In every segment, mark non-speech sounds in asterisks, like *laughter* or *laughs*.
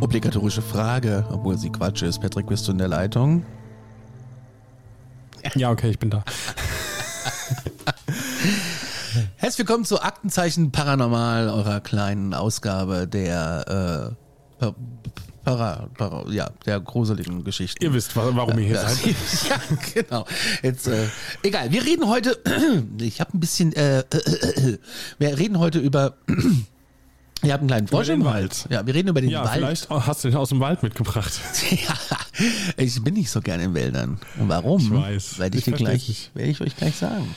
Obligatorische Frage, obwohl sie Quatsch ist. Patrick, bist du in der Leitung? Ja, okay, ich bin da. Herzlich willkommen zu Aktenzeichen Paranormal, eurer kleinen Ausgabe der äh, pa- para, para, ja, der gruseligen Geschichten. Ihr wisst, wa- warum ihr hier Ja, seid. *laughs* ja, genau. Jetzt, äh, egal, wir reden heute, *clears throat* ich habe ein bisschen, äh, äh, *clears throat* äh, wir reden heute über, *clears throat* ihr habt einen kleinen Frosch im Wald. Hals. Ja, wir reden über den Ja, Wald. vielleicht hast du den aus dem Wald mitgebracht. *laughs* Ja, ich bin nicht so gerne in Wäldern. Warum? Ich weiß. Werde ich, Ich gleich, werde ich euch gleich sagen.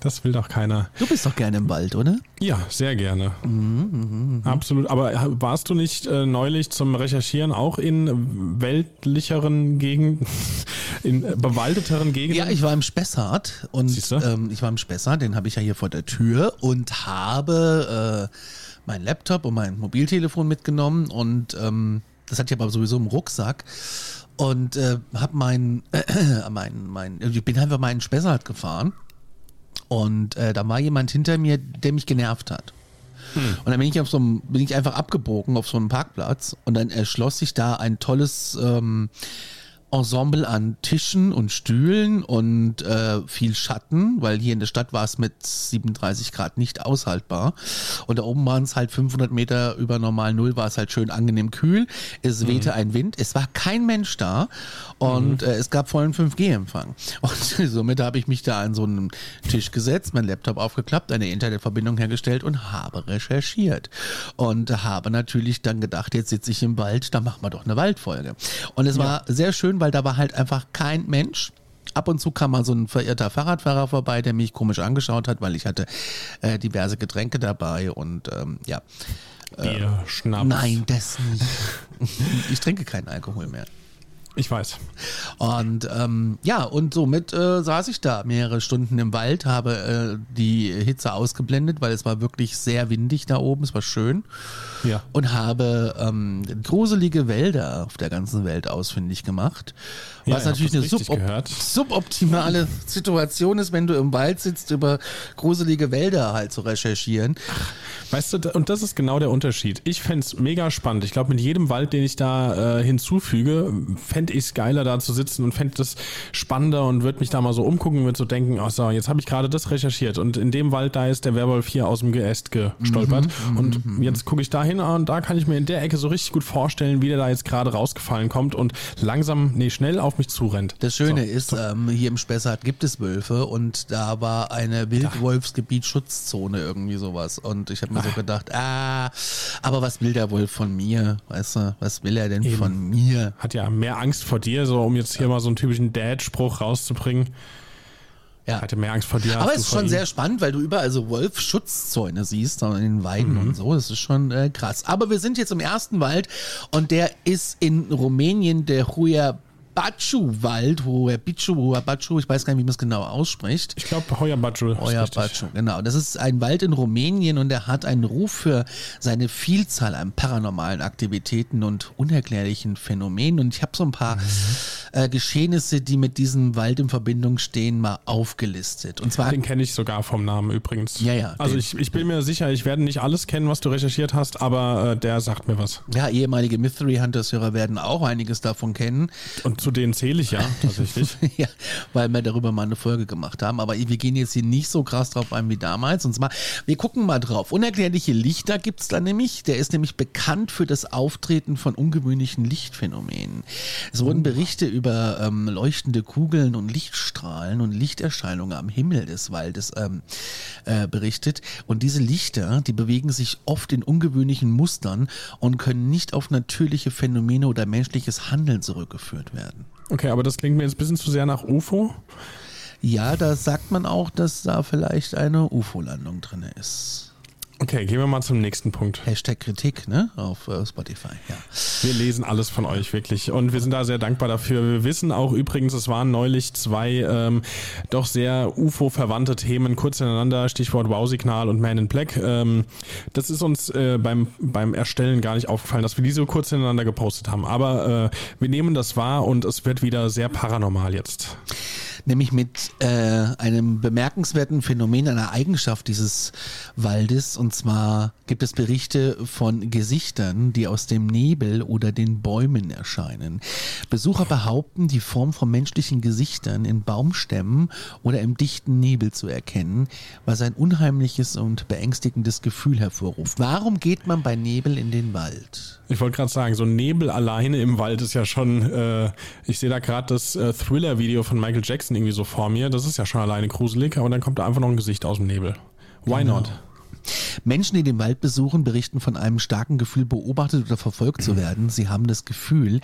Das will doch keiner. Du bist doch gerne im Wald, oder? Ja, sehr gerne. Mhm, Absolut. Aber warst du nicht äh, neulich zum Recherchieren auch in weltlicheren Gegenden, *laughs* in äh, bewaldeteren Gegenden? Ja, ich war im Spessart und ähm, ich war im Spessart, den habe ich ja hier vor der Tür und habe äh, meinen Laptop und mein Mobiltelefon mitgenommen und ähm, das hatte ich aber sowieso im Rucksack und äh, habe mein, äh, *clears throat* mein, mein, ich bin einfach mal in den Spessart gefahren und äh, da war jemand hinter mir, der mich genervt hat. Und dann bin ich auf so einem, bin ich einfach abgebogen auf so einem Parkplatz und dann erschloss sich da ein tolles ähm, Ensemble an Tischen und Stühlen und äh, viel Schatten, weil hier in der Stadt war es mit 37 Grad nicht aushaltbar. Und da oben waren es halt 500 Meter über normal Null, war es halt schön angenehm kühl. Es wehte ein Wind, es war kein Mensch da und äh, es gab vollen 5G-Empfang. Und *laughs* somit habe ich mich da an so einen Tisch gesetzt, mein Laptop aufgeklappt, eine Internetverbindung hergestellt und habe recherchiert. Und habe natürlich dann gedacht, jetzt sitze ich im Wald, da machen wir doch eine Waldfolge. Und es war sehr schön, weil da war halt einfach kein Mensch. Ab und zu kam mal so ein verirrter Fahrradfahrer vorbei, der mich komisch angeschaut hat, weil ich hatte äh, diverse Getränke dabei und ähm, ja. Bier, Schnaps. Nein, das nicht. *laughs* ich trinke keinen Alkohol mehr. Ich weiß. Und ähm, ja, und somit äh, saß ich da mehrere Stunden im Wald, habe äh, die Hitze ausgeblendet, weil es war wirklich sehr windig da oben, es war schön. Ja. Und habe ähm, gruselige Wälder auf der ganzen Welt ausfindig gemacht. Ja, Was natürlich eine subop gehört. suboptimale Situation ist, wenn du im Wald sitzt, über gruselige Wälder halt zu recherchieren. Weißt du, und das ist genau der Unterschied. Ich fänd's mega spannend. Ich glaube, mit jedem Wald, den ich da äh, hinzufüge, fänd ich's geiler, da zu sitzen und fänd das spannender und würde mich da mal so umgucken und würde so denken, ach so, jetzt habe ich gerade das recherchiert und in dem Wald, da ist der Werwolf hier aus dem Geäst gestolpert und jetzt gucke ich da hin und da kann ich mir in der Ecke so richtig gut vorstellen, wie der da jetzt gerade rausgefallen kommt und langsam, nee, schnell auf mich zurennt. Das Schöne So. ist, ähm, hier im Spessart gibt es Wölfe und da war eine Wildwolfsgebiet-Schutzzone irgendwie sowas. Und ich habe mir so gedacht, ah, aber was will der Wolf von mir? Weißt du, was will er denn Eben. von mir? Hat ja mehr Angst vor dir, so um jetzt hier mal so einen typischen Dad-Spruch rauszubringen. Ja. Hatte mehr Angst vor dir. Aber es ist schon sehr spannend, weil du überall so Wolfschutzzäune siehst, in den Weiden Mhm. und so. Das ist schon äh, krass. Aber wir sind jetzt im ersten Wald und der ist in Rumänien der Huabachu-Wald. Huabichu, Huabachu, ich weiß gar nicht, wie man es genau ausspricht. Ich glaube, richtig. Batschu, genau. Das ist ein Wald in Rumänien und er hat einen Ruf für seine Vielzahl an paranormalen Aktivitäten und unerklärlichen Phänomenen. Und ich habe so ein paar Mhm. äh, Geschehnisse, die mit diesem Wald in Verbindung stehen, mal aufgelistet. Und zwar Den kenne ich sogar vom Namen übrigens. Ja, ja, Also ich, ich bin mir sicher, ich werde nicht alles kennen, was du recherchiert hast, aber äh, der sagt mir was. Ja, ehemalige Mystery Hunters-Hörer werden auch einiges davon kennen. Und zu denen zähle ich ja *laughs* tatsächlich. ja, weil wir darüber mal eine Folge gemacht haben. Aber wir gehen jetzt hier nicht so krass drauf ein wie damals. Und zwar, wir gucken mal drauf. Unerklärliche Lichter gibt es da nämlich. Der ist nämlich bekannt für das Auftreten von ungewöhnlichen Lichtphänomenen. Es wurden Berichte über ähm, leuchtende Kugeln und Lichtstrahlen und Lichterscheinungen am Himmel des Waldes ähm, äh, berichtet. Und diese Lichter, die bewegen sich oft in ungewöhnlichen Mustern und können nicht auf natürliche Phänomene oder menschliches Handeln zurückgeführt werden. Okay, aber das klingt mir jetzt ein bisschen zu sehr nach UFO. Ja, da sagt man auch, dass da vielleicht eine UFO-Landung drin ist. Okay, gehen wir mal zum nächsten Punkt. Hashtag Kritik, ne? Auf äh, Spotify, ja. Wir lesen alles von euch, wirklich. Und wir sind da sehr dankbar dafür. Wir wissen auch übrigens, es waren neulich zwei ähm, doch sehr UFO-verwandte Themen kurz hintereinander, Stichwort Wow-Signal und Man in Black. Ähm, das ist uns äh, beim, beim Erstellen gar nicht aufgefallen, dass wir die so kurz hintereinander gepostet haben. Aber äh, wir nehmen das wahr und es wird wieder sehr paranormal jetzt nämlich mit äh, einem bemerkenswerten Phänomen, einer Eigenschaft dieses Waldes. Und zwar gibt es Berichte von Gesichtern, die aus dem Nebel oder den Bäumen erscheinen. Besucher behaupten, die Form von menschlichen Gesichtern in Baumstämmen oder im dichten Nebel zu erkennen, was ein unheimliches und beängstigendes Gefühl hervorruft. Warum geht man bei Nebel in den Wald? Ich wollte gerade sagen, so Nebel alleine im Wald ist ja schon, äh, ich sehe da gerade das äh, Thriller-Video von Michael Jackson irgendwie so vor mir. Das ist ja schon alleine gruselig, aber dann kommt da einfach noch ein Gesicht aus dem Nebel. Why genau. not? Menschen, die den Wald besuchen, berichten von einem starken Gefühl, beobachtet oder verfolgt zu werden. Sie haben das Gefühl,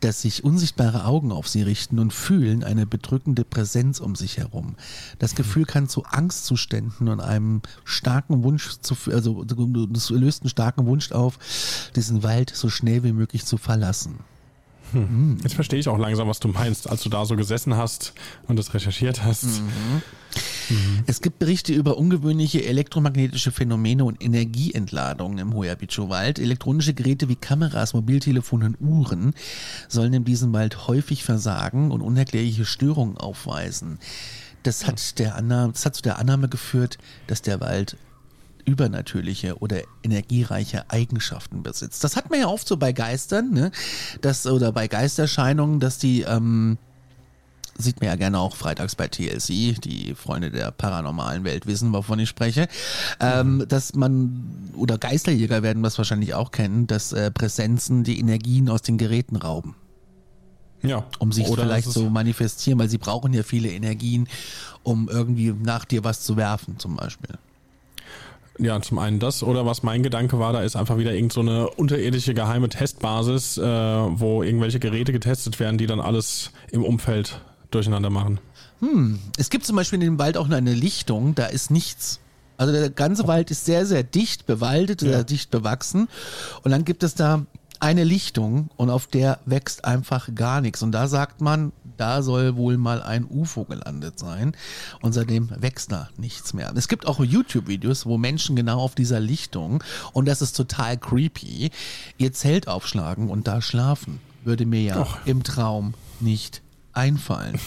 dass sich unsichtbare Augen auf sie richten und fühlen eine bedrückende Präsenz um sich herum. Das Gefühl kann zu Angstzuständen und einem starken Wunsch zu, also das löst einen starken Wunsch auf, diesen Wald so schnell wie möglich zu verlassen. Hm. Jetzt verstehe ich auch langsam, was du meinst, als du da so gesessen hast und das recherchiert hast. Mhm. Mhm. Es gibt Berichte über ungewöhnliche elektromagnetische Phänomene und Energieentladungen im Hoyabicho-Wald. Elektronische Geräte wie Kameras, Mobiltelefone und Uhren sollen in diesem Wald häufig versagen und unerklärliche Störungen aufweisen. Das hat, der Annahme, das hat zu der Annahme geführt, dass der Wald übernatürliche oder energiereiche Eigenschaften besitzt. Das hat man ja oft so bei Geistern, ne? Das, oder bei Geisterscheinungen, dass die, ähm, sieht man ja gerne auch freitags bei TLC, die Freunde der paranormalen Welt wissen, wovon ich spreche, ähm, mhm. dass man, oder Geisterjäger werden das wahrscheinlich auch kennen, dass äh, Präsenzen die Energien aus den Geräten rauben. Ja. Um sich oder vielleicht zu manifestieren, weil sie brauchen ja viele Energien, um irgendwie nach dir was zu werfen, zum Beispiel. Ja, zum einen das oder was mein Gedanke war, da ist einfach wieder irgend so eine unterirdische geheime Testbasis, äh, wo irgendwelche Geräte getestet werden, die dann alles im Umfeld durcheinander machen. Hm, es gibt zum Beispiel in dem Wald auch nur eine Lichtung, da ist nichts. Also der ganze Wald ist sehr, sehr dicht bewaldet, ja. sehr dicht bewachsen. Und dann gibt es da eine Lichtung und auf der wächst einfach gar nichts. Und da sagt man, da soll wohl mal ein UFO gelandet sein. Und seitdem wächst da nichts mehr. Es gibt auch YouTube-Videos, wo Menschen genau auf dieser Lichtung, und das ist total creepy, ihr Zelt aufschlagen und da schlafen. Würde mir ja Och. im Traum nicht einfallen.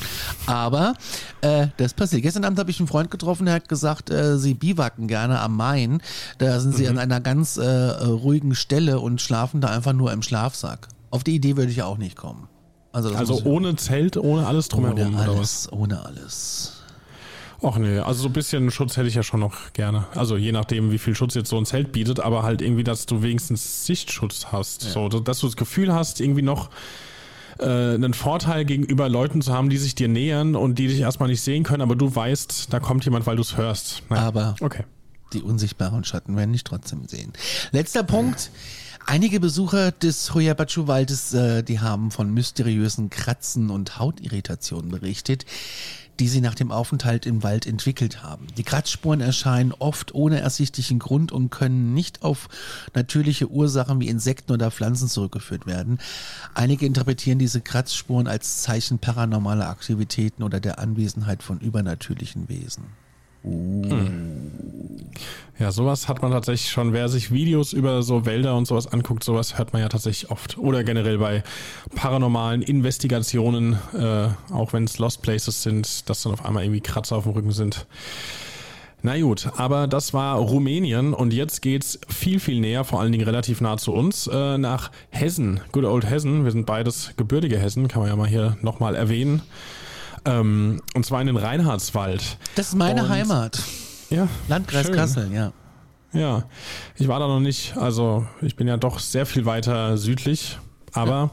Aber äh, das passiert. Gestern Abend habe ich einen Freund getroffen, der hat gesagt, äh, sie biwaken gerne am Main. Da sind sie mhm. an einer ganz äh, ruhigen Stelle und schlafen da einfach nur im Schlafsack. Auf die Idee würde ich auch nicht kommen. Also, also ohne Zelt, ohne alles drumherum. Ohne alles, ohne alles. Ach nee, also so ein bisschen Schutz hätte ich ja schon noch gerne. Also je nachdem, wie viel Schutz jetzt so ein Zelt bietet, aber halt irgendwie, dass du wenigstens Sichtschutz hast. Ja. So, dass du das Gefühl hast, irgendwie noch äh, einen Vorteil gegenüber Leuten zu haben, die sich dir nähern und die dich erstmal nicht sehen können, aber du weißt, da kommt jemand, weil du es hörst. Nein. Aber okay. die unsichtbaren Schatten werden dich trotzdem sehen. Letzter Punkt. Einige Besucher des Hoyabachu-Waldes, äh, die haben von mysteriösen Kratzen und Hautirritationen berichtet, die sie nach dem Aufenthalt im Wald entwickelt haben. Die Kratzspuren erscheinen oft ohne ersichtlichen Grund und können nicht auf natürliche Ursachen wie Insekten oder Pflanzen zurückgeführt werden. Einige interpretieren diese Kratzspuren als Zeichen paranormaler Aktivitäten oder der Anwesenheit von übernatürlichen Wesen. Hm. Ja, sowas hat man tatsächlich schon. Wer sich Videos über so Wälder und sowas anguckt, sowas hört man ja tatsächlich oft. Oder generell bei paranormalen Investigationen, äh, auch wenn es Lost Places sind, dass dann auf einmal irgendwie Kratzer auf dem Rücken sind. Na gut, aber das war Rumänien und jetzt geht's viel, viel näher, vor allen Dingen relativ nah zu uns, äh, nach Hessen, good old Hessen. Wir sind beides gebürtige Hessen, kann man ja mal hier nochmal erwähnen. Ähm, und zwar in den Reinhardswald. Das ist meine Und- Heimat. Ja, Landkreis schön. Kassel, ja. Ja, ich war da noch nicht, also ich bin ja doch sehr viel weiter südlich, aber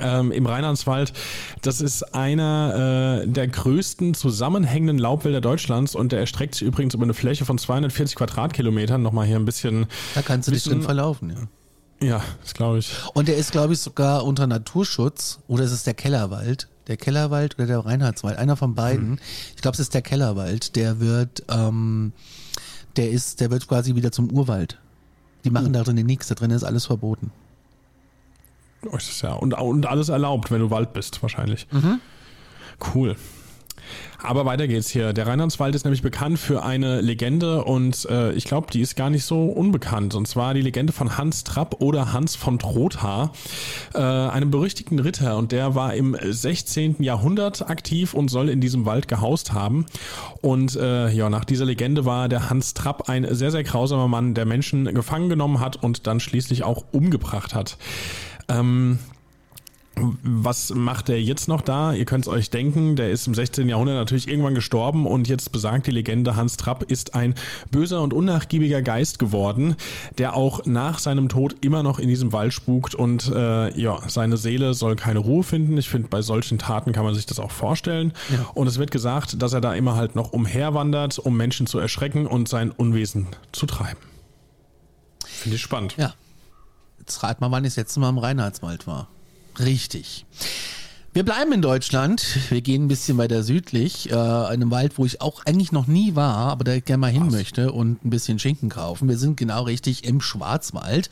ähm, im Rheinlandswald, das ist einer äh, der größten zusammenhängenden Laubwälder Deutschlands und der erstreckt sich übrigens über eine Fläche von 240 Quadratkilometern. Nochmal hier ein bisschen, Da kannst du dich Wissen- drin verlaufen, ja. ja, das glaube ich. Und der ist, glaube ich, sogar unter Naturschutz. Oder ist es der Kellerwald? Der Kellerwald oder der Reinhardswald? Einer von beiden. Ich glaube, es ist der Kellerwald. Der wird, ähm, der ist, der wird quasi wieder zum Urwald. Die machen da drin nichts. Da drin ist alles verboten. Oh, ist ja, und, und alles erlaubt, wenn du Wald bist, wahrscheinlich. Cool. Aber weiter geht's hier. Der Rheinlandswald ist nämlich bekannt für eine Legende und äh, ich glaube, die ist gar nicht so unbekannt. Und zwar die Legende von Hans Trapp oder Hans von Trotha, äh, einem berüchtigten Ritter. Und der war im 16. Jahrhundert aktiv und soll in diesem Wald gehaust haben. Und äh, ja, nach dieser Legende war der Hans Trapp ein sehr, sehr grausamer Mann, der Menschen gefangen genommen hat und dann schließlich auch umgebracht hat. Ähm, was macht er jetzt noch da? Ihr könnt es euch denken, der ist im 16. Jahrhundert natürlich irgendwann gestorben und jetzt besagt die Legende, Hans Trapp ist ein böser und unnachgiebiger Geist geworden, der auch nach seinem Tod immer noch in diesem Wald spukt und äh, ja, seine Seele soll keine Ruhe finden. Ich finde, bei solchen Taten kann man sich das auch vorstellen. Und es wird gesagt, dass er da immer halt noch umherwandert, um Menschen zu erschrecken und sein Unwesen zu treiben. Finde ich spannend. Ja. Jetzt rat mal, wann ich das letzte Mal im Reinhardswald war. Richtig. Wir bleiben in Deutschland. Wir gehen ein bisschen weiter südlich, äh, einem Wald, wo ich auch eigentlich noch nie war, aber da gerne mal hin möchte und ein bisschen Schinken kaufen. Wir sind genau richtig im Schwarzwald.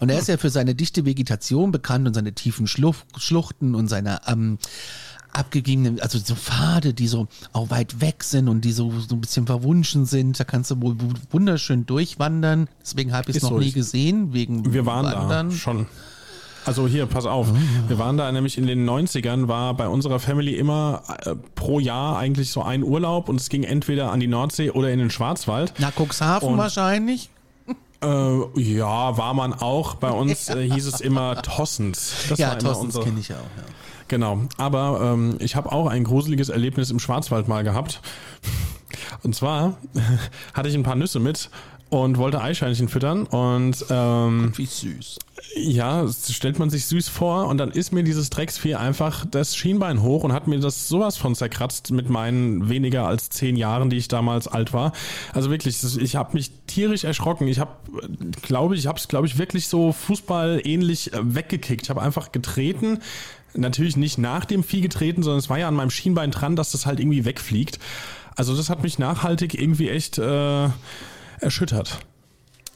Und er ist ja für seine dichte Vegetation bekannt und seine tiefen Schluch Schluchten und seine ähm, abgegebenen, also so Pfade, die so auch weit weg sind und die so, so ein bisschen verwunschen sind. Da kannst du wohl wunderschön durchwandern. Deswegen habe ich es noch so. nie gesehen, wegen Wir waren Wandern. da schon. Also hier, pass auf. Wir waren da nämlich in den 90ern, war bei unserer Family immer äh, pro Jahr eigentlich so ein Urlaub und es ging entweder an die Nordsee oder in den Schwarzwald. Na, Cuxhaven Und- wahrscheinlich. Äh, ja, war man auch. Bei uns *laughs* äh, hieß es immer Tossens. Das ja, unser, kenne ich auch. Ja. Genau, aber ähm, ich habe auch ein gruseliges Erlebnis im Schwarzwald mal gehabt. *laughs* Und zwar *laughs* hatte ich ein paar Nüsse mit und wollte Eichhörnchen füttern und ähm, Wie süß. ja, das stellt man sich süß vor und dann ist mir dieses Drecksvieh einfach das Schienbein hoch und hat mir das sowas von zerkratzt mit meinen weniger als zehn Jahren, die ich damals alt war. Also wirklich, ich habe mich tierisch erschrocken. Ich habe, glaube ich, ich habe es, glaube ich, wirklich so Fußball ähnlich äh, weggekickt. Ich habe einfach getreten. Natürlich nicht nach dem Vieh getreten, sondern es war ja an meinem Schienbein dran, dass das halt irgendwie wegfliegt. Also das hat mich nachhaltig irgendwie echt äh, erschüttert.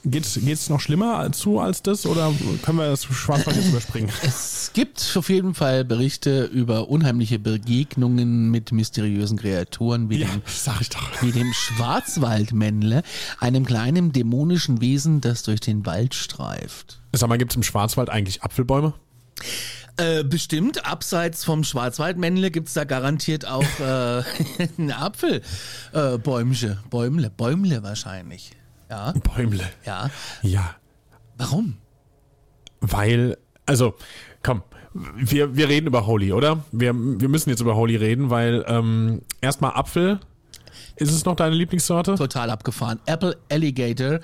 Geht's, geht's noch schlimmer zu als das oder können wir das Schwarzwald jetzt überspringen? *laughs* Es gibt auf jeden Fall Berichte über unheimliche Begegnungen mit mysteriösen Kreaturen wie, Ja, dem, sag ich doch. wie dem Schwarzwaldmännle, einem kleinen dämonischen Wesen, das durch den Wald streift. Sag mal, gibt's im Schwarzwald eigentlich Apfelbäume? Äh, bestimmt, abseits vom Schwarzwaldmännle gibt's da garantiert auch äh, *laughs* ein Apfelbäumchen. Äh. Bäumle, Bäumle wahrscheinlich. Ja, Bäumle. ja. Ja, Warum? weil, also, komm, wir, wir reden über Holy, oder? Wir, wir müssen jetzt über Holy reden, weil ähm, erstmal Apfel. Ist es noch deine Lieblingssorte? Total abgefahren. Apple Alligator,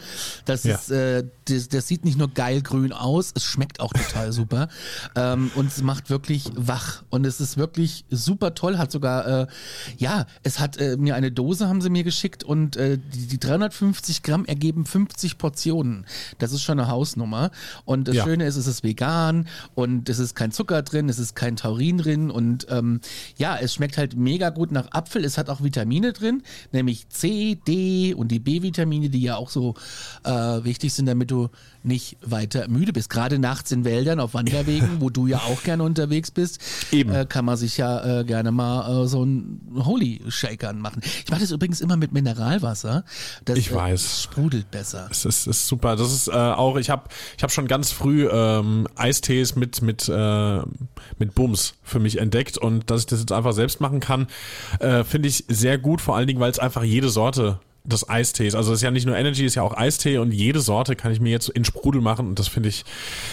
das Ja. ist, äh, das, das sieht nicht nur geil grün aus, es schmeckt auch total super *laughs* ähm, und es macht wirklich wach und es ist wirklich super toll. Hat sogar, äh, ja, es hat äh, mir eine Dose haben sie mir geschickt und äh, die, die 350 Gramm ergeben 50 Portionen. Das ist schon eine Hausnummer und das Ja. Schöne ist, es ist vegan und es ist kein Zucker drin, es ist kein Taurin drin und ähm, ja, es schmeckt halt mega gut nach Apfel. Es hat auch Vitamine drin, nämlich C, D und die B-Vitamine, die ja auch so äh, wichtig sind, damit du nicht weiter müde bist. Gerade nachts in Wäldern auf Wanderwegen, wo du ja auch gerne unterwegs bist. Äh, kann man sich ja äh, gerne mal äh, so einen Holy Shakern machen. Ich mache das übrigens immer mit Mineralwasser. Das Ich äh, weiß. sprudelt besser. Das ist, ist super. Das ist äh, auch, ich habe ich hab schon ganz früh ähm, Eistees mit, mit, äh, mit Bums für mich entdeckt und dass ich das jetzt einfach selbst machen kann, äh, finde ich sehr gut, vor allen Dingen, weil es einfach jede Sorte des Eistees. Also es ist ja nicht nur Energy, es ist ja auch Eistee und jede Sorte kann ich mir jetzt in Sprudel machen und das finde ich,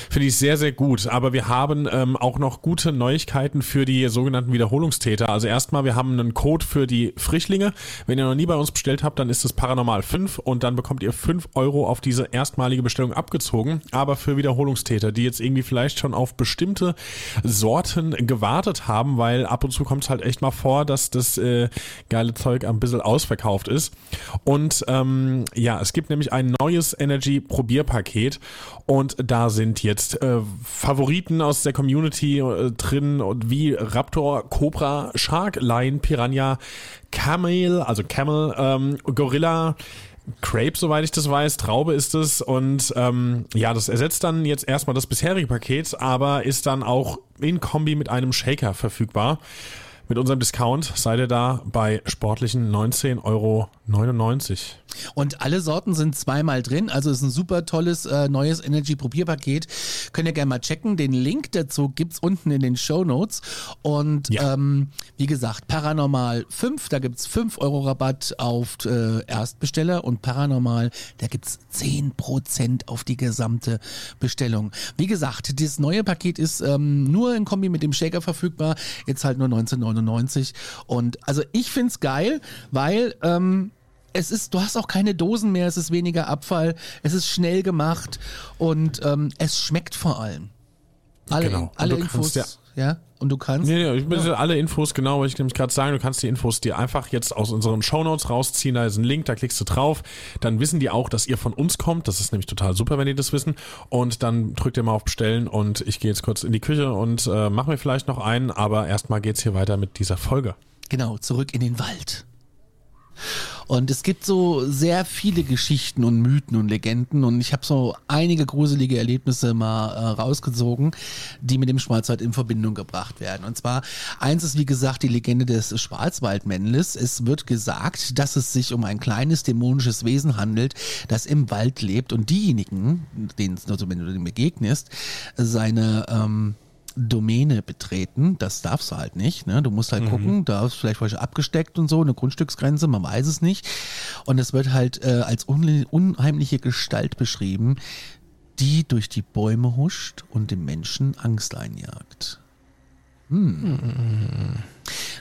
finde ich sehr, sehr gut. Aber wir haben ähm, auch noch gute Neuigkeiten für die sogenannten Wiederholungstäter. Also erstmal, wir haben einen Code für die Frischlinge. Wenn ihr noch nie bei uns bestellt habt, dann ist es Paranormal 5 und dann bekommt ihr 5 Euro auf diese erstmalige Bestellung abgezogen. Aber für Wiederholungstäter, die jetzt irgendwie vielleicht schon auf bestimmte Sorten gewartet haben, weil ab und zu kommt es halt echt mal vor, dass das äh, geile Zeug ein bisschen ausverkauft ist. Und ähm, ja, es gibt nämlich ein neues Energy-Probierpaket und da sind jetzt äh, Favoriten aus der Community äh, drin und wie Raptor, Cobra, Shark, Lion, Piranha, Camel, also Camel, ähm, Gorilla, Crepe, soweit ich das weiß, Traube ist es und ähm, ja, das ersetzt dann jetzt erstmal das bisherige Paket, aber ist dann auch in Kombi mit einem Shaker verfügbar. Mit unserem Discount seid ihr da bei sportlichen 19,99 Euro. Und alle Sorten sind zweimal drin, also ist ein super tolles äh, neues Energy-Probierpaket. Könnt ihr gerne mal checken. Den Link dazu gibt's unten in den Show Notes. Und Ja. ähm, wie gesagt, Paranormal 5, da gibt's 5 Euro Rabatt auf äh, Erstbesteller und Paranormal, da gibt's 10% auf die gesamte Bestellung. Wie gesagt, dieses neue Paket ist ähm, nur in Kombi mit dem Shaker verfügbar, jetzt halt nur 1999. Und also ich find's geil, weil ähm, es ist, du hast auch keine Dosen mehr, es ist weniger Abfall, es ist schnell gemacht und ähm, es schmeckt vor allem. Alle, Genau. Alle Infos, kannst ja. Und du kannst. Nee, nee, ich bin alle Infos, genau, wollte ich nämlich gerade sagen, du kannst die Infos dir einfach jetzt aus unseren Shownotes rausziehen, da ist ein Link, da klickst du drauf, dann wissen die auch, dass ihr von uns kommt, das ist nämlich total super, wenn die das wissen. Und dann drückt ihr mal auf Bestellen und ich gehe jetzt kurz in die Küche und äh, mache mir vielleicht noch einen, aber erstmal geht's hier weiter mit dieser Folge. Genau, zurück in den Wald. Und es gibt so sehr viele Geschichten und Mythen und Legenden und ich habe so einige gruselige Erlebnisse mal äh, rausgezogen, die mit dem Schwarzwald in Verbindung gebracht werden. Und zwar eins ist wie gesagt die Legende des Schwarzwaldmännles. Es wird gesagt, dass es sich um ein kleines dämonisches Wesen handelt, das im Wald lebt und diejenigen, denen also wenn du dem begegnest, seine ähm, Domäne betreten. Das darfst du halt nicht. Ne? Du musst halt gucken, da ist vielleicht falsch abgesteckt und so, eine Grundstücksgrenze, man weiß es nicht. Und es wird halt äh, als unheimliche Gestalt beschrieben, die durch die Bäume huscht und dem Menschen Angst einjagt. Hm.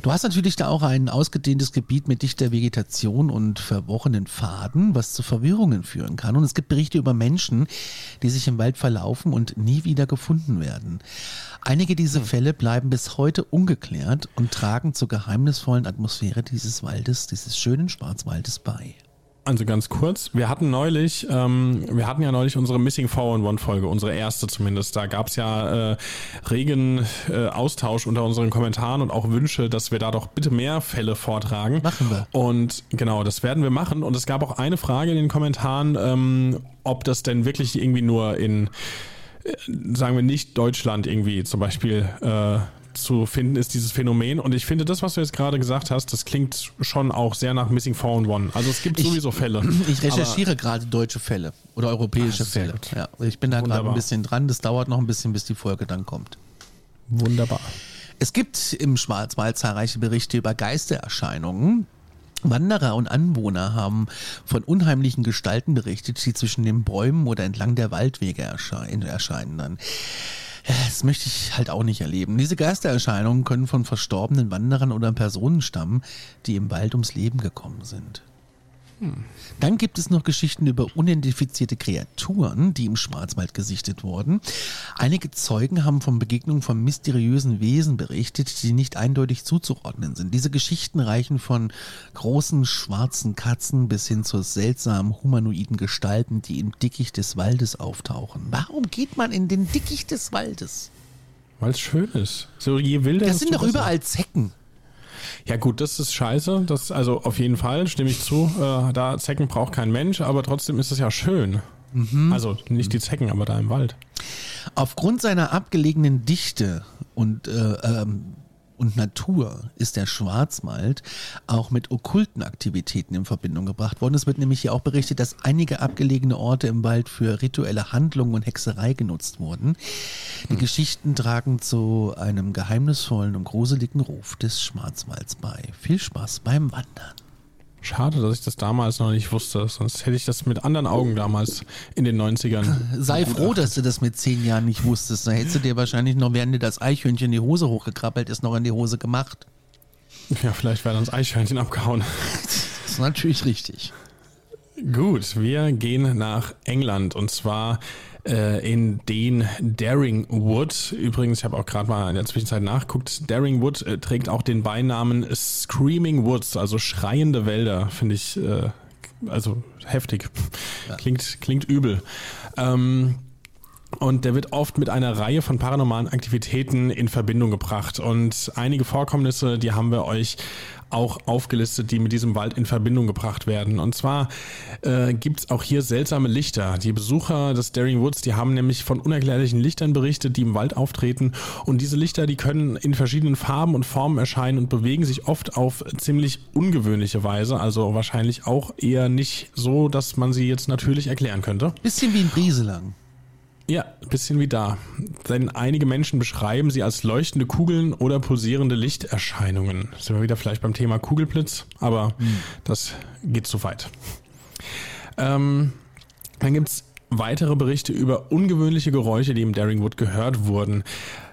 Du hast natürlich da auch ein ausgedehntes Gebiet mit dichter Vegetation und verworrenen Pfaden, was zu Verwirrungen führen kann. Und es gibt Berichte über Menschen, die sich im Wald verlaufen und nie wieder gefunden werden. Einige dieser Fälle bleiben bis heute ungeklärt und tragen zur geheimnisvollen Atmosphäre dieses Waldes, dieses schönen Schwarzwaldes bei. Also ganz kurz, wir hatten neulich, ähm, wir hatten ja neulich unsere Missing 411 Folge, unsere erste zumindest. Da gab es ja äh, regen äh, Austausch unter unseren Kommentaren und auch Wünsche, dass wir da doch bitte mehr Fälle vortragen. Machen wir. Und genau, das werden wir machen. Und es gab auch eine Frage in den Kommentaren, ähm, ob das denn wirklich irgendwie nur in, äh, sagen wir nicht Deutschland irgendwie zum Beispiel äh, zu finden ist, dieses Phänomen. Und ich finde, das, was du jetzt gerade gesagt hast, das klingt schon auch sehr nach Missing 411. Also es gibt Ich- sowieso Fälle. Ich recherchiere gerade deutsche Fälle oder europäische Ah, Fälle. Ja, ich bin da gerade ein bisschen dran. Das dauert noch ein bisschen, bis die Folge dann kommt. Wunderbar. Es gibt im Schwarzwald zahlreiche Berichte über Geistererscheinungen. Wanderer und Anwohner haben von unheimlichen Gestalten berichtet, die zwischen den Bäumen oder entlang der Waldwege erscheinen, erscheinen dann. Ja, Das möchte ich halt auch nicht erleben. Diese Geistererscheinungen können von verstorbenen Wanderern oder Personen stammen, die im Wald ums Leben gekommen sind. Dann gibt es noch Geschichten über unidentifizierte Kreaturen, die im Schwarzwald gesichtet wurden. Einige Zeugen haben von Begegnungen von mysteriösen Wesen berichtet, die nicht eindeutig zuzuordnen sind. Diese Geschichten reichen von großen schwarzen Katzen bis hin zu seltsamen humanoiden Gestalten, die im Dickicht des Waldes auftauchen. Warum geht man in den Dickicht des Waldes? Weil es schön ist. So je wilder Das sind doch überall Zecken. Ja gut, das ist scheiße. Das also auf jeden Fall stimme ich zu. Äh, da Zecken braucht kein Mensch, aber trotzdem ist es ja schön. Mhm. Also nicht die Zecken, aber da im Wald. Aufgrund seiner abgelegenen Dichte und, äh, ähm, und Natur ist der Schwarzwald auch mit okkulten Aktivitäten in Verbindung gebracht worden. Es wird nämlich hier auch berichtet, dass einige abgelegene Orte im Wald für rituelle Handlungen und Hexerei genutzt wurden. Die Geschichten tragen zu einem geheimnisvollen und gruseligen Ruf des Schwarzwalds bei. Viel Spaß beim Wandern. Schade, dass ich das damals noch nicht wusste. Sonst hätte ich das mit anderen Augen damals in den 90ern. Sei froh, dass du das mit zehn Jahren nicht wusstest. Da hättest du dir wahrscheinlich noch, während dir das Eichhörnchen in die Hose hochgekrabbelt ist, noch in die Hose gemacht. Ja, vielleicht wäre dann das Eichhörnchen abgehauen. Das ist natürlich richtig. Gut, wir gehen nach England und zwar äh, in den Daringwood. Übrigens, ich habe auch gerade mal in der Zwischenzeit nachguckt. Daringwood äh, trägt auch den Beinamen Screaming Woods, also schreiende Wälder, finde ich äh, also heftig. Ja. Klingt, klingt übel. Ähm, und der wird oft mit einer Reihe von paranormalen Aktivitäten in Verbindung gebracht. Und einige Vorkommnisse, die haben wir euch auch aufgelistet, die mit diesem Wald in Verbindung gebracht werden. Und zwar äh, gibt es auch hier seltsame Lichter. Die Besucher des Daring Woods, die haben nämlich von unerklärlichen Lichtern berichtet, die im Wald auftreten. Und diese Lichter, die können in verschiedenen Farben und Formen erscheinen und bewegen sich oft auf ziemlich ungewöhnliche Weise. Also wahrscheinlich auch eher nicht so, dass man sie jetzt natürlich erklären könnte. Bisschen wie ein Brieselang. Ja, ein bisschen wie da. Denn einige Menschen beschreiben sie als leuchtende Kugeln oder pulsierende Lichterscheinungen. Sind wir wieder vielleicht beim Thema Kugelblitz, aber mhm. das geht zu weit. Ähm, dann gibt's weitere Berichte über ungewöhnliche Geräusche, die im Daringwood gehört wurden.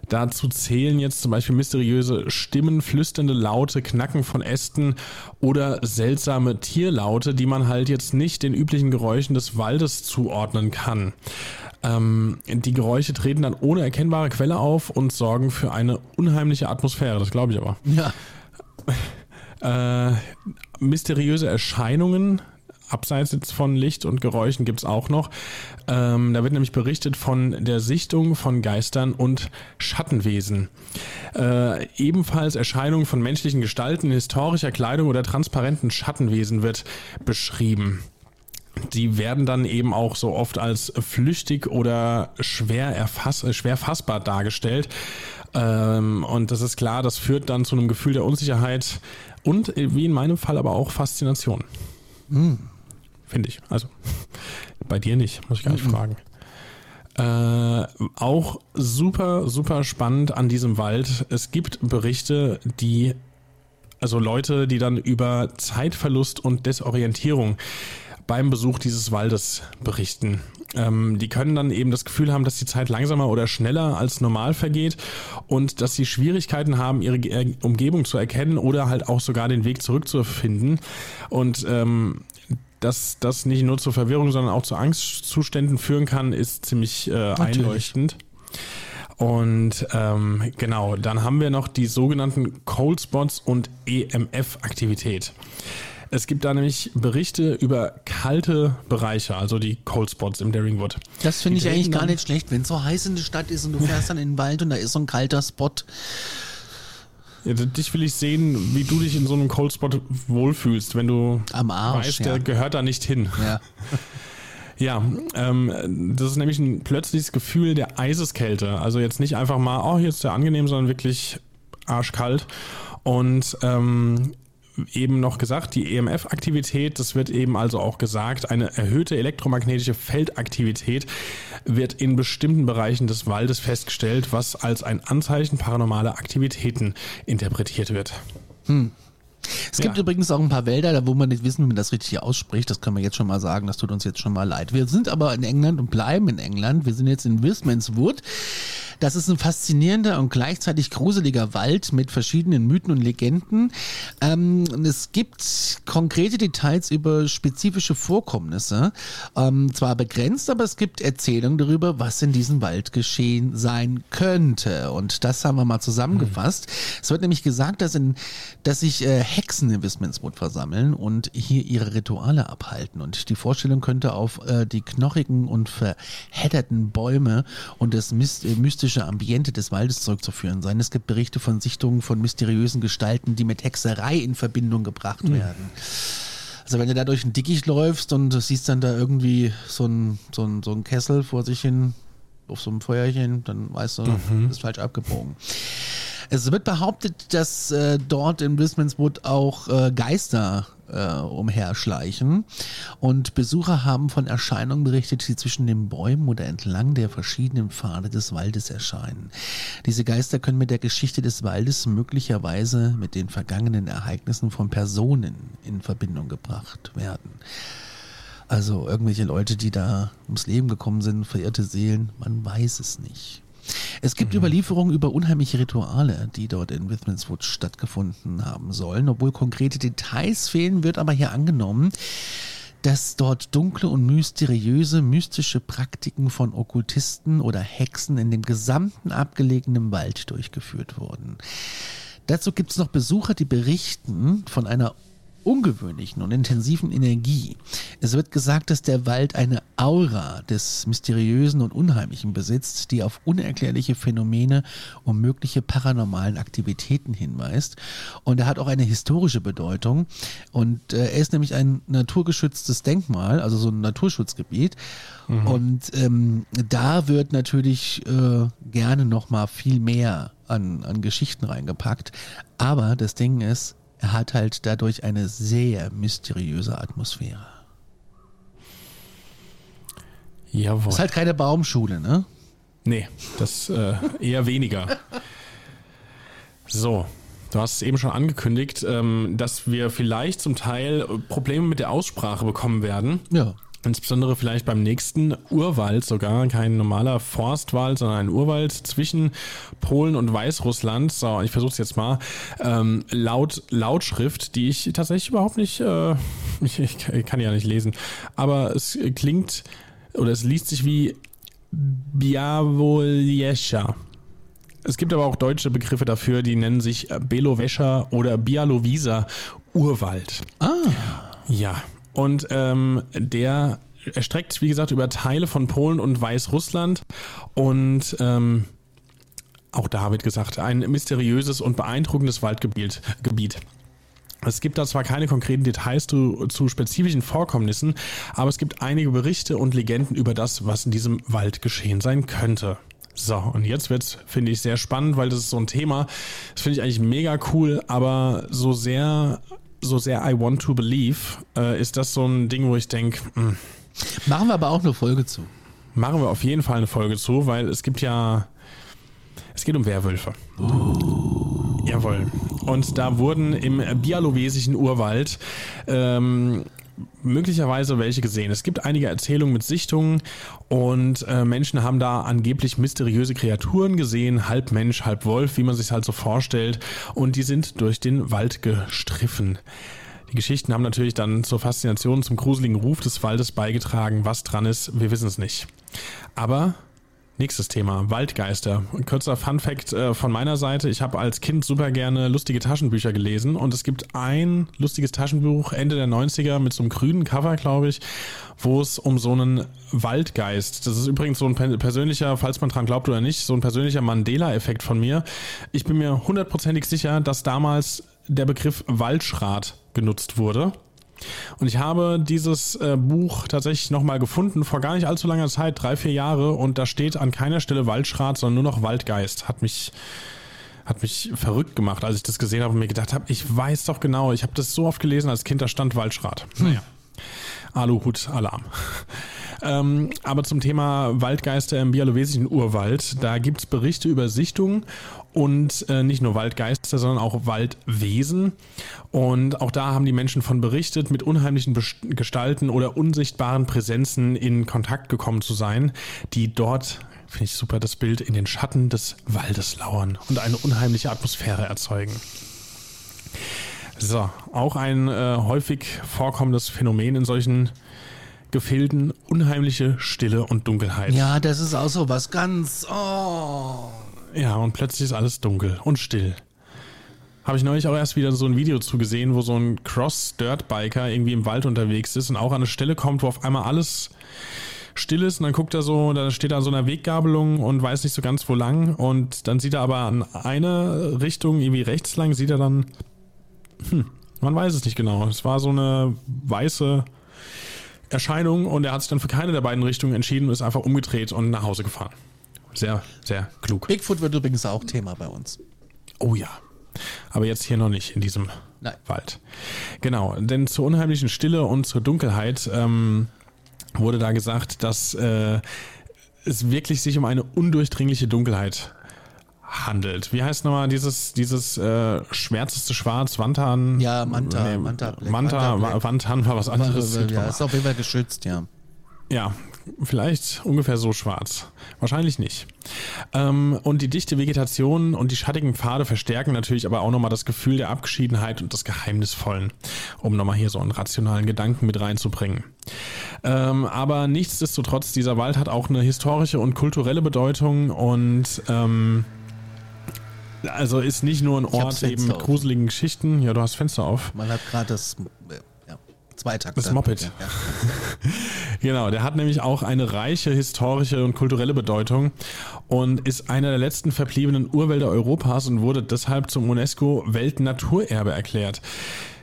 Dazu zählen jetzt zum Beispiel mysteriöse Stimmen, flüsternde Laute, Knacken von Ästen oder seltsame Tierlaute, die man halt jetzt nicht den üblichen Geräuschen des Waldes zuordnen kann. Ähm, die Geräusche treten dann ohne erkennbare Quelle auf und sorgen für eine unheimliche Atmosphäre, das glaube ich aber. Ja. *laughs* Äh, mysteriöse Erscheinungen, abseits jetzt von Licht und Geräuschen gibt es auch noch. Ähm, da wird nämlich berichtet von der Sichtung von Geistern und Schattenwesen. Äh, ebenfalls Erscheinungen von menschlichen Gestalten, historischer Kleidung oder transparenten Schattenwesen wird beschrieben die werden dann eben auch so oft als flüchtig oder schwer, erfass, schwer fassbar dargestellt. Ähm, und das ist klar, das führt dann zu einem Gefühl der Unsicherheit und wie in meinem Fall aber auch Faszination. Mhm. Finde ich. Also bei dir nicht, muss ich gar nicht mhm. fragen. Äh, auch super, super spannend an diesem Wald. Es gibt Berichte, die, also Leute, die dann über Zeitverlust und Desorientierung beim Besuch dieses Waldes berichten. Ähm, die können dann eben das Gefühl haben, dass die Zeit langsamer oder schneller als normal vergeht und dass sie Schwierigkeiten haben, ihre äh, Umgebung zu erkennen oder halt auch sogar den Weg zurückzufinden. Und ähm, dass das nicht nur zur Verwirrung, sondern auch zu Angstzuständen führen kann, ist ziemlich äh, einleuchtend. Und ähm, genau, dann haben wir noch die sogenannten Cold Spots und EMF-Aktivität. Es gibt da nämlich Berichte über kalte Bereiche, also die Cold Spots im Daringwood. Das finde ich eigentlich gar nicht schlecht, wenn es so heiß in der Stadt ist und du fährst dann in den Wald und da ist so ein kalter Spot. Ja, dich will ich sehen, wie du dich in so einem Cold Spot wohlfühlst, wenn du Am Arsch, weißt, der ja. gehört da nicht hin. Ja. *laughs* Ja, ähm, das ist nämlich ein plötzliches Gefühl der Eiseskälte. Also jetzt nicht einfach mal, oh, hier ist der angenehm, sondern wirklich arschkalt. Und ähm, eben noch gesagt, die EMF-Aktivität, das wird eben also auch gesagt, eine erhöhte elektromagnetische Feldaktivität wird in bestimmten Bereichen des Waldes festgestellt, was als ein Anzeichen paranormaler Aktivitäten interpretiert wird. Hm. Es gibt ja. übrigens auch ein paar Wälder, da wo man nicht wissen, wie man das richtig ausspricht. Das können wir jetzt schon mal sagen. Das tut uns jetzt schon mal leid. Wir sind aber in England und bleiben in England. Wir sind jetzt in Wismans Wood. Das ist ein faszinierender und gleichzeitig gruseliger Wald mit verschiedenen Mythen und Legenden. Ähm, es gibt konkrete Details über spezifische Vorkommnisse. Ähm, zwar begrenzt, aber es gibt Erzählungen darüber, was in diesem Wald geschehen sein könnte. Und das haben wir mal zusammengefasst. Mhm. Es wird nämlich gesagt, dass, in, dass sich äh, Hexen in Westminster versammeln und hier ihre Rituale abhalten. Und die Vorstellung könnte auf äh, die knochigen und verhedderten Bäume und das äh, mystische Ambiente des Waldes zurückzuführen sein. Es gibt Berichte von Sichtungen von mysteriösen Gestalten, die mit Hexerei in Verbindung gebracht mhm. werden. Also wenn du da durch ein Dickicht läufst und siehst dann da irgendwie so ein, so ein, so ein Kessel vor sich hin auf so einem Feuerchen, dann weißt du, mhm. ist falsch abgebogen. Es wird behauptet, dass äh, dort in Brisbane's Wood auch äh, Geister äh, umherschleichen. Und Besucher haben von Erscheinungen berichtet, die zwischen den Bäumen oder entlang der verschiedenen Pfade des Waldes erscheinen. Diese Geister können mit der Geschichte des Waldes möglicherweise mit den vergangenen Ereignissen von Personen in Verbindung gebracht werden. Also irgendwelche Leute, die da ums Leben gekommen sind, verirrte Seelen, man weiß es nicht. Es gibt mhm. Überlieferungen über unheimliche Rituale, die dort in Withmanswood stattgefunden haben sollen. Obwohl konkrete Details fehlen, wird aber hier angenommen, dass dort dunkle und mysteriöse mystische Praktiken von Okkultisten oder Hexen in dem gesamten abgelegenen Wald durchgeführt wurden. Dazu gibt es noch Besucher, die berichten von einer ungewöhnlichen und intensiven Energie. Es wird gesagt, dass der Wald eine Aura des Mysteriösen und Unheimlichen besitzt, die auf unerklärliche Phänomene und mögliche paranormalen Aktivitäten hinweist. Und er hat auch eine historische Bedeutung. Und äh, er ist nämlich ein naturgeschütztes Denkmal, also so ein Naturschutzgebiet. Mhm. Und ähm, da wird natürlich äh, gerne noch mal viel mehr an, an Geschichten reingepackt. Aber das Ding ist, er hat halt dadurch eine sehr mysteriöse Atmosphäre. Jawohl. Ist halt keine Baumschule, ne? Nee, das äh, eher weniger. So, du hast es eben schon angekündigt, ähm, dass wir vielleicht zum Teil Probleme mit der Aussprache bekommen werden. Ja. Insbesondere vielleicht beim nächsten Urwald sogar, kein normaler Forstwald, sondern ein Urwald zwischen Polen und Weißrussland. So, ich versuche es jetzt mal. Ähm, laut Lautschrift, die ich tatsächlich überhaupt nicht, äh, *laughs* ich, ich, kann ja nicht lesen, aber es klingt oder es liest sich wie Białowieża. Es gibt aber auch deutsche Begriffe dafür, die nennen sich Belowescher oder Bialowieser Urwald. Ah. Ja, und ähm, der erstreckt, wie gesagt, über Teile von Polen und Weißrussland. Und ähm, auch da wird gesagt, ein mysteriöses und beeindruckendes Waldgebiet. Gebiet. Es gibt da zwar keine konkreten Details zu, zu, spezifischen Vorkommnissen, aber es gibt einige Berichte und Legenden über das, was in diesem Wald geschehen sein könnte. So, und jetzt wird's, finde ich, sehr spannend, weil das ist so ein Thema, das finde ich eigentlich mega cool, aber so sehr so sehr I want to believe, äh, ist das so ein Ding, wo ich denke, hm. machen wir aber auch eine Folge zu. Machen wir auf jeden Fall eine Folge zu, weil es gibt ja, es geht um Werwölfe. Uh. Jawohl. Und da wurden im bialowesischen Urwald ähm, möglicherweise welche gesehen. Es gibt einige Erzählungen mit Sichtungen und äh, Menschen haben da angeblich mysteriöse Kreaturen gesehen, halb Mensch, halb Wolf, wie man sich halt so vorstellt, und die sind durch den Wald gestriffen. Die Geschichten haben natürlich dann zur Faszination, zum gruseligen Ruf des Waldes beigetragen. Was dran ist, wir wissen es nicht. Aber Nächstes Thema, Waldgeister. Kurzer Fun Fact äh, von meiner Seite. Ich habe als Kind super gerne lustige Taschenbücher gelesen und es gibt ein lustiges Taschenbuch Ende der 90er mit so einem grünen Cover, glaube ich, wo es um so einen Waldgeist. Das ist übrigens so ein persönlicher, falls man dran glaubt oder nicht, so ein persönlicher Mandela-Effekt von mir. Ich bin mir hundertprozentig sicher, dass damals der Begriff Waldschrat genutzt wurde. Und ich habe dieses äh, Buch tatsächlich nochmal gefunden, vor gar nicht allzu langer Zeit, drei, vier Jahre, und da steht an keiner Stelle Waldschrat, sondern nur noch Waldgeist. Hat mich, hat mich verrückt gemacht, als ich das gesehen habe und mir gedacht habe, ich weiß doch genau, ich habe das so oft gelesen als Kind, da stand Waldschrat. Naja. Aluhut, Alarm. Ähm, aber zum Thema Waldgeister im bialowesischen Urwald, da gibt es Berichte über Sichtungen und äh, nicht nur Waldgeister, sondern auch Waldwesen. Und auch da haben die Menschen von berichtet, mit unheimlichen Best Gestalten oder unsichtbaren Präsenzen in Kontakt gekommen zu sein, die dort finde ich super das Bild, in den Schatten des Waldes lauern und eine unheimliche Atmosphäre erzeugen. So, auch ein äh, häufig vorkommendes Phänomen in solchen Gefilden, unheimliche Stille und Dunkelheit. Ja, das ist auch so was ganz. Oh. Ja, und plötzlich ist alles dunkel und still. Habe ich neulich auch erst wieder so ein Video zugesehen, wo so ein Cross-Dirt-Biker irgendwie im Wald unterwegs ist und auch an eine Stelle kommt, wo auf einmal alles still ist und dann guckt er so, da steht er an so einer Weggabelung und weiß nicht so ganz wo lang und dann sieht er aber an eine Richtung, irgendwie rechts lang, sieht er dann, hm, man weiß es nicht genau. Es war so eine weiße Erscheinung und er hat sich dann für keine der beiden Richtungen entschieden und ist einfach umgedreht und nach Hause gefahren. Sehr, sehr klug. Bigfoot wird übrigens auch Thema bei uns. Oh ja. Aber jetzt hier noch nicht in diesem Nein. Wald. Genau, denn zur unheimlichen Stille und zur Dunkelheit ähm, wurde da gesagt, dass äh, es wirklich sich um eine undurchdringliche Dunkelheit handelt. Wie heißt nochmal dieses, dieses äh, schwärzeste Schwarz, Wantan? Ja, Manta, Manta Black, Manta, Manta. Wantan war was anderes. Ja, ist auf jeden Fall geschützt, ja. Ja, vielleicht ungefähr so schwarz. Wahrscheinlich nicht. Ähm, und die dichte Vegetation und die schattigen Pfade verstärken natürlich aber auch nochmal das Gefühl der Abgeschiedenheit und des Geheimnisvollen, um nochmal hier so einen rationalen Gedanken mit reinzubringen. Ähm, aber nichtsdestotrotz, dieser Wald hat auch eine historische und kulturelle Bedeutung und ähm, also ist nicht nur ein Ort eben mit auf. gruseligen Geschichten. Ja, du hast Fenster auf. Man hat gerade das ja, Zweitakt. Das Moped. Ja. *laughs* Genau, der hat nämlich auch eine reiche historische und kulturelle Bedeutung und ist einer der letzten verbliebenen Urwälder Europas und wurde deshalb zum UNESCO Weltnaturerbe erklärt.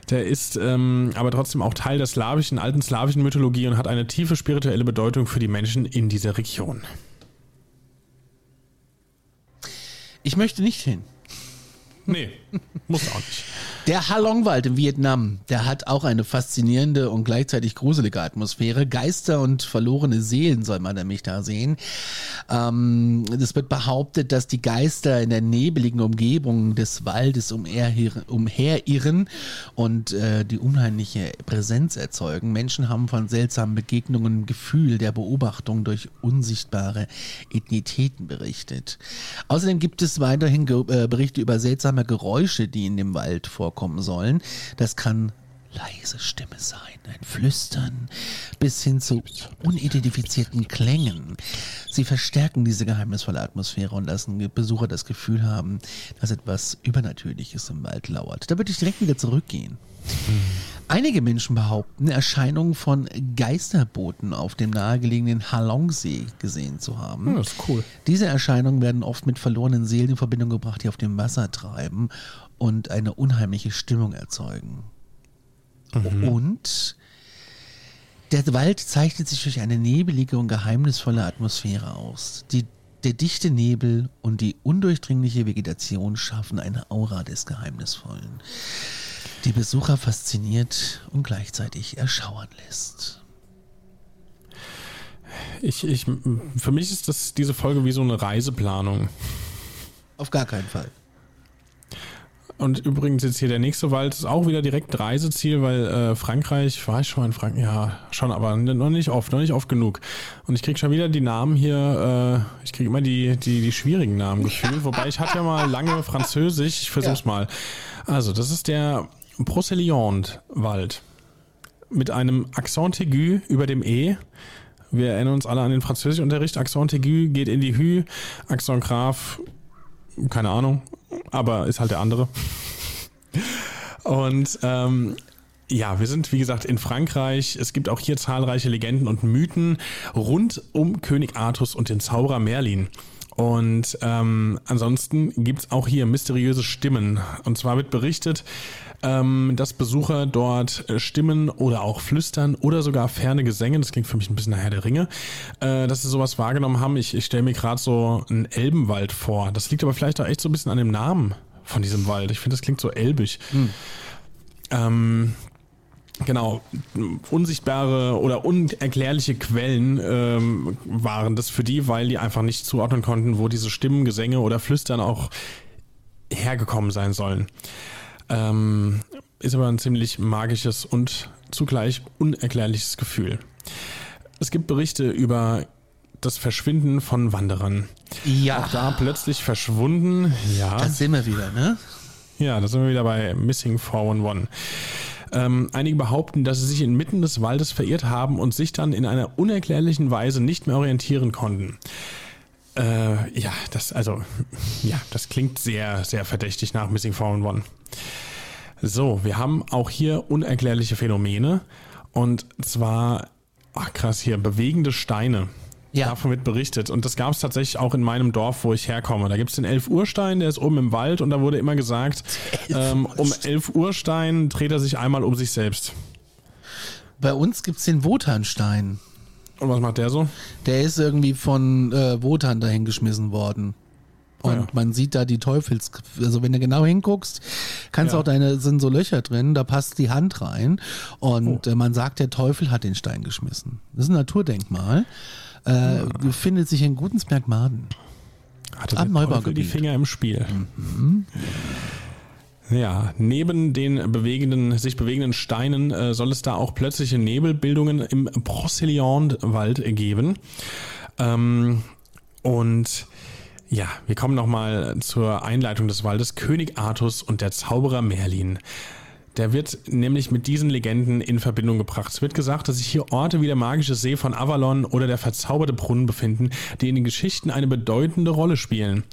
Der ist ähm, aber trotzdem auch Teil der slawischen, alten slawischen Mythologie und hat eine tiefe spirituelle Bedeutung für die Menschen in dieser Region. Ich möchte nicht hin. Nee, muss auch nicht. Der Halongwald in Vietnam, der hat auch eine faszinierende und gleichzeitig gruselige Atmosphäre. Geister und verlorene Seelen soll man nämlich da sehen. Ähm, es wird behauptet, dass die Geister in der nebeligen Umgebung des Waldes umher, umherirren und äh, die unheimliche Präsenz erzeugen. Menschen haben von seltsamen Begegnungen ein Gefühl der Beobachtung durch unsichtbare Ethnitäten berichtet. Außerdem gibt es weiterhin Ge äh, Berichte über seltsame Geräusche, die in dem Wald vorkommen sollen. Das kann leise Stimme sein, ein Flüstern, bis hin zu unidentifizierten Klängen. Sie verstärken diese geheimnisvolle Atmosphäre und lassen Besucher das Gefühl haben, dass etwas Übernatürliches im Wald lauert. Da würde ich direkt wieder zurückgehen. Einige Menschen behaupten, Erscheinungen von Geisterbooten auf dem nahegelegenen Halongsee gesehen zu haben. Ja, das ist cool. Diese Erscheinungen werden oft mit verlorenen Seelen in Verbindung gebracht, die auf dem Wasser treiben und eine unheimliche Stimmung erzeugen. Und der Wald zeichnet sich durch eine nebelige und geheimnisvolle Atmosphäre aus. Die, der dichte Nebel und die undurchdringliche Vegetation schaffen eine Aura des Geheimnisvollen, die Besucher fasziniert und gleichzeitig erschauern lässt. Ich, ich, für mich ist das diese Folge wie so eine Reiseplanung. Auf gar keinen Fall. Und übrigens jetzt hier der nächste Wald ist auch wieder direkt Reiseziel, weil äh, Frankreich, war ich schon in Frankreich? Ja, schon, aber noch nicht oft, noch nicht oft genug. Und ich krieg schon wieder die Namen hier, äh, ich krieg immer die, die, die schwierigen Namen gefühlt, wobei ich hatte ja mal lange Französisch, ich versuch's Ja. mal. Also, das ist der Brocéliande-Wald mit einem Accent aigu über dem E. Wir erinnern uns alle an den Französischunterricht. Accent aigu geht in die Hü, Accent grave keine Ahnung, aber ist halt der andere. Und ähm, ja, wir sind wie gesagt in Frankreich. Es gibt auch hier zahlreiche Legenden und Mythen rund um König Artus und den Zauberer Merlin. Und ähm, ansonsten gibt's auch hier mysteriöse Stimmen. Und zwar wird berichtet, ähm, dass Besucher dort äh, Stimmen oder auch Flüstern oder sogar ferne Gesänge, das klingt für mich ein bisschen nach Herr der Ringe, äh, dass sie sowas wahrgenommen haben. Ich, ich stelle mir gerade so einen Elbenwald vor. Das liegt aber vielleicht auch echt so ein bisschen an dem Namen von diesem Wald. Ich finde, das klingt so elbig. Ähm, Genau, unsichtbare oder unerklärliche Quellen ähm, waren das für die, weil die einfach nicht zuordnen konnten, wo diese Stimmen, Gesänge oder Flüstern auch hergekommen sein sollen. Ähm, ist aber ein ziemlich magisches und zugleich unerklärliches Gefühl. Es gibt Berichte über das Verschwinden von Wanderern. Ja, Auch da plötzlich verschwunden. Ja. da sind wir wieder, ne? Ja, da sind wir wieder bei Missing 411. Ähm, einige behaupten, dass sie sich inmitten des Waldes verirrt haben und sich dann in einer unerklärlichen Weise nicht mehr orientieren konnten. Äh, ja, das, also, ja, das klingt sehr, sehr verdächtig nach Missing 411. So, wir haben auch hier unerklärliche Phänomene und zwar, ach krass, hier bewegende Steine. Ja. Davon wird berichtet. Und das gab es tatsächlich auch in meinem Dorf, wo ich herkomme. Da gibt es den 11 Uhr Stein, der ist oben im Wald und da wurde immer gesagt, *laughs* ähm, um 11 Uhr Stein dreht er sich einmal um sich selbst. Bei uns gibt's den Wotanstein. Und was macht der so? Der ist irgendwie von äh, Wotan dahin geschmissen worden. Und Ja. man sieht da die Teufels, also wenn du genau hinguckst, kannst Ja. auch deine, sind so Löcher drin, da passt die Hand rein. Und Oh. äh, man sagt, der Teufel hat den Stein geschmissen. Das ist ein Naturdenkmal. Äh, befindet sich in Gutensberg-Maden. Hatte Am Neubaugebiet. die Finger im Spiel. Ja, neben den bewegenden, sich bewegenden Steinen äh, soll es da auch plötzliche Nebelbildungen im Brocéliande-Wald geben. Ähm, und ja, wir kommen nochmal zur Einleitung des Waldes. König Artus und der Zauberer Merlin. Der wird nämlich mit diesen Legenden in Verbindung gebracht. Es wird gesagt, dass sich hier Orte wie der magische See von Avalon oder der verzauberte Brunnen befinden, die in den Geschichten eine bedeutende Rolle spielen.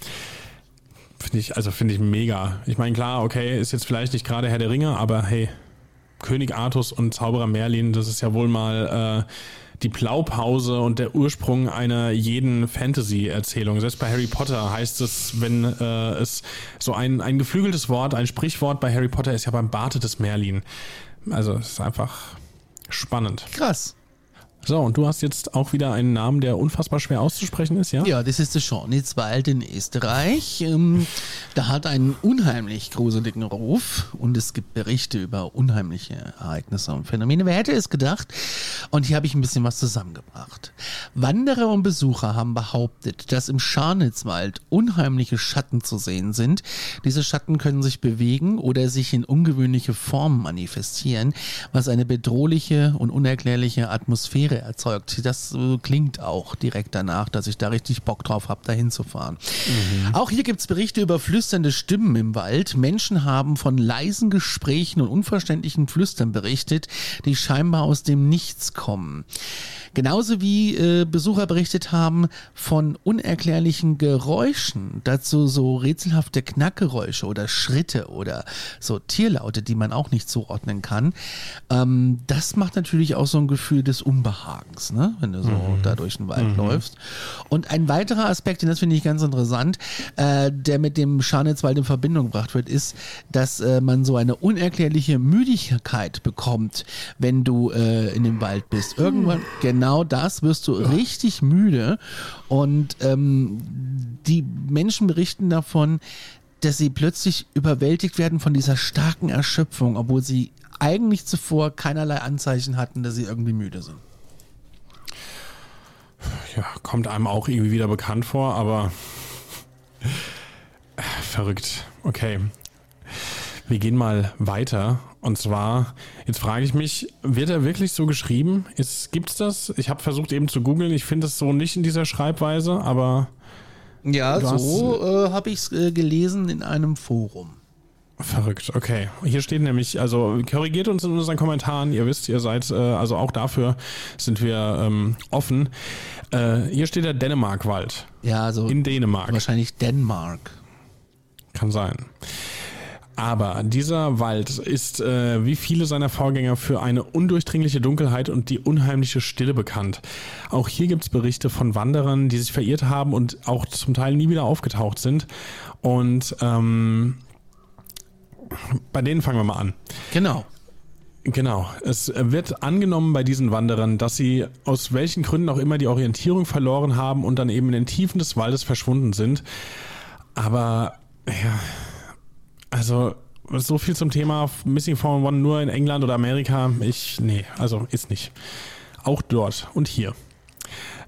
Finde ich, also finde ich mega. Ich meine, klar, okay, ist jetzt vielleicht nicht gerade Herr der Ringe, aber hey, König Artus und Zauberer Merlin, das ist ja wohl mal äh, die Blaupause und der Ursprung einer jeden Fantasy-Erzählung. Selbst bei Harry Potter heißt es, wenn äh, es so ein, ein geflügeltes Wort, ein Sprichwort bei Harry Potter ist ja beim Barte des Merlin. Also es ist einfach spannend. Krass. So, und du hast jetzt auch wieder einen Namen, der unfassbar schwer auszusprechen ist, ja? Ja, das ist der Schornitzwald in Österreich. Ähm, da hat einen unheimlich gruseligen Ruf und es gibt Berichte über unheimliche Ereignisse und Phänomene. Wer hätte es gedacht? Und hier habe ich ein bisschen was zusammengebracht. Wanderer und Besucher haben behauptet, dass im Scharnitzwald unheimliche Schatten zu sehen sind. Diese Schatten können sich bewegen oder sich in ungewöhnliche Formen manifestieren, was eine bedrohliche und unerklärliche Atmosphäre erzeugt. Das äh, klingt auch direkt danach, dass ich da richtig Bock drauf habe, da hinzufahren. Auch hier gibt's Berichte über flüsternde Stimmen im Wald. Menschen haben von leisen Gesprächen und unverständlichen Flüstern berichtet, die scheinbar aus dem Nichts kommen. Genauso wie äh, Besucher berichtet haben von unerklärlichen Geräuschen, dazu so rätselhafte Knackgeräusche oder Schritte oder so Tierlaute, die man auch nicht zuordnen kann. Ähm, das macht natürlich auch so ein Gefühl des Unbehagens, ne? wenn du so da durch den Wald läufst. Und ein weiterer Aspekt, den das finde ich ganz interessant, äh, der mit dem Scharnitzwald in Verbindung gebracht wird, ist, dass äh, man so eine unerklärliche Müdigkeit bekommt, wenn du äh, in dem Wald bist. Irgendwann, genau das, wirst du richtig müde. Und ähm, die Menschen berichten davon, dass sie plötzlich überwältigt werden von dieser starken Erschöpfung, obwohl sie eigentlich zuvor keinerlei Anzeichen hatten, dass sie irgendwie müde sind. Ja, kommt einem auch irgendwie wieder bekannt vor, aber äh, verrückt. Okay. Wir gehen mal weiter. Und zwar, jetzt frage ich mich, wird er wirklich so geschrieben? Ist, gibt's das? Ich habe versucht eben zu googeln. Ich finde es so nicht in dieser Schreibweise, aber Ja, so äh, habe ich es äh, gelesen in einem Forum. Verrückt. Okay. Hier steht nämlich, also korrigiert uns in unseren Kommentaren. Ihr wisst, ihr seid, äh, also auch dafür sind wir ähm, offen. Äh, hier steht der Dänemarkwald. Ja, so In Dänemark. wahrscheinlich Dänemark. Kann sein. Aber dieser Wald ist äh, wie viele seiner Vorgänger für eine undurchdringliche Dunkelheit und die unheimliche Stille bekannt. Auch hier gibt es Berichte von Wanderern, die sich verirrt haben und auch zum Teil nie wieder aufgetaucht sind. Und ähm, bei denen fangen wir mal an. Genau. Genau. Es wird angenommen bei diesen Wanderern, dass sie aus welchen Gründen auch immer die Orientierung verloren haben und dann eben in den Tiefen des Waldes verschwunden sind. Aber ja, also so viel zum Thema Missing 411 nur in England oder Amerika. Ich, nee, also ist nicht. Auch dort und hier.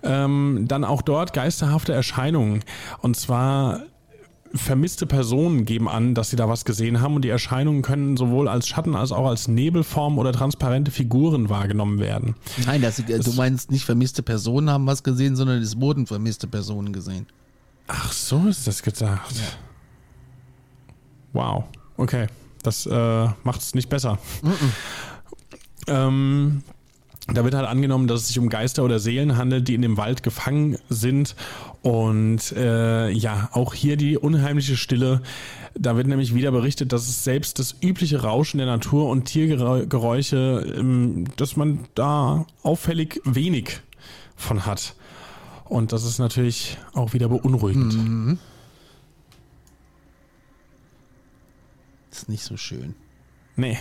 Ähm, dann auch dort geisterhafte Erscheinungen. Und zwar vermisste Personen geben an, dass sie da was gesehen haben und die Erscheinungen können sowohl als Schatten als auch als Nebelform oder transparente Figuren wahrgenommen werden. Nein, das, äh, du meinst nicht vermisste Personen haben was gesehen, sondern es wurden vermisste Personen gesehen. Ach, so ist das gedacht. Wow. Okay. Das äh, macht es nicht besser. Ähm, da wird halt angenommen, dass es sich um Geister oder Seelen handelt, die in dem Wald gefangen sind. Und äh, ja, auch hier die unheimliche Stille. Da wird nämlich wieder berichtet, dass es selbst das übliche Rauschen der Natur und Tiergeräusche, ähm, dass man da auffällig wenig von hat. Und das ist natürlich auch wieder beunruhigend. Das ist nicht so schön. Nee.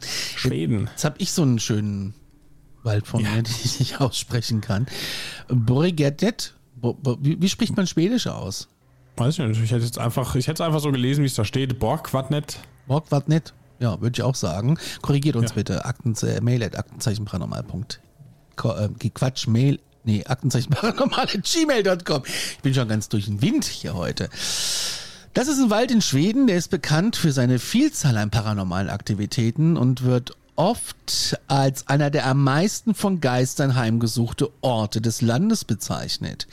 Schweden. Jetzt habe ich so einen schönen Wald von Ja. mir, den ich nicht aussprechen kann. Borregadet. Bo- Bo- Wie, wie spricht man Schwedisch aus? Weiß ich nicht. Ich hätte jetzt einfach, ich hätte es einfach so gelesen, wie es da steht. Borgquadnet. Borgquadnet. Ja, würde ich auch sagen. Korrigiert uns ja. bitte. Akten, äh, mail at. Äh, Quatsch, Mail. Nee, aktenzeichenparanormal at gmail.com. Ich bin schon ganz durch den Wind hier heute. Das ist ein Wald in Schweden, der ist bekannt für seine Vielzahl an paranormalen Aktivitäten und wird oft als einer der am meisten von Geistern heimgesuchte Orte des Landes bezeichnet.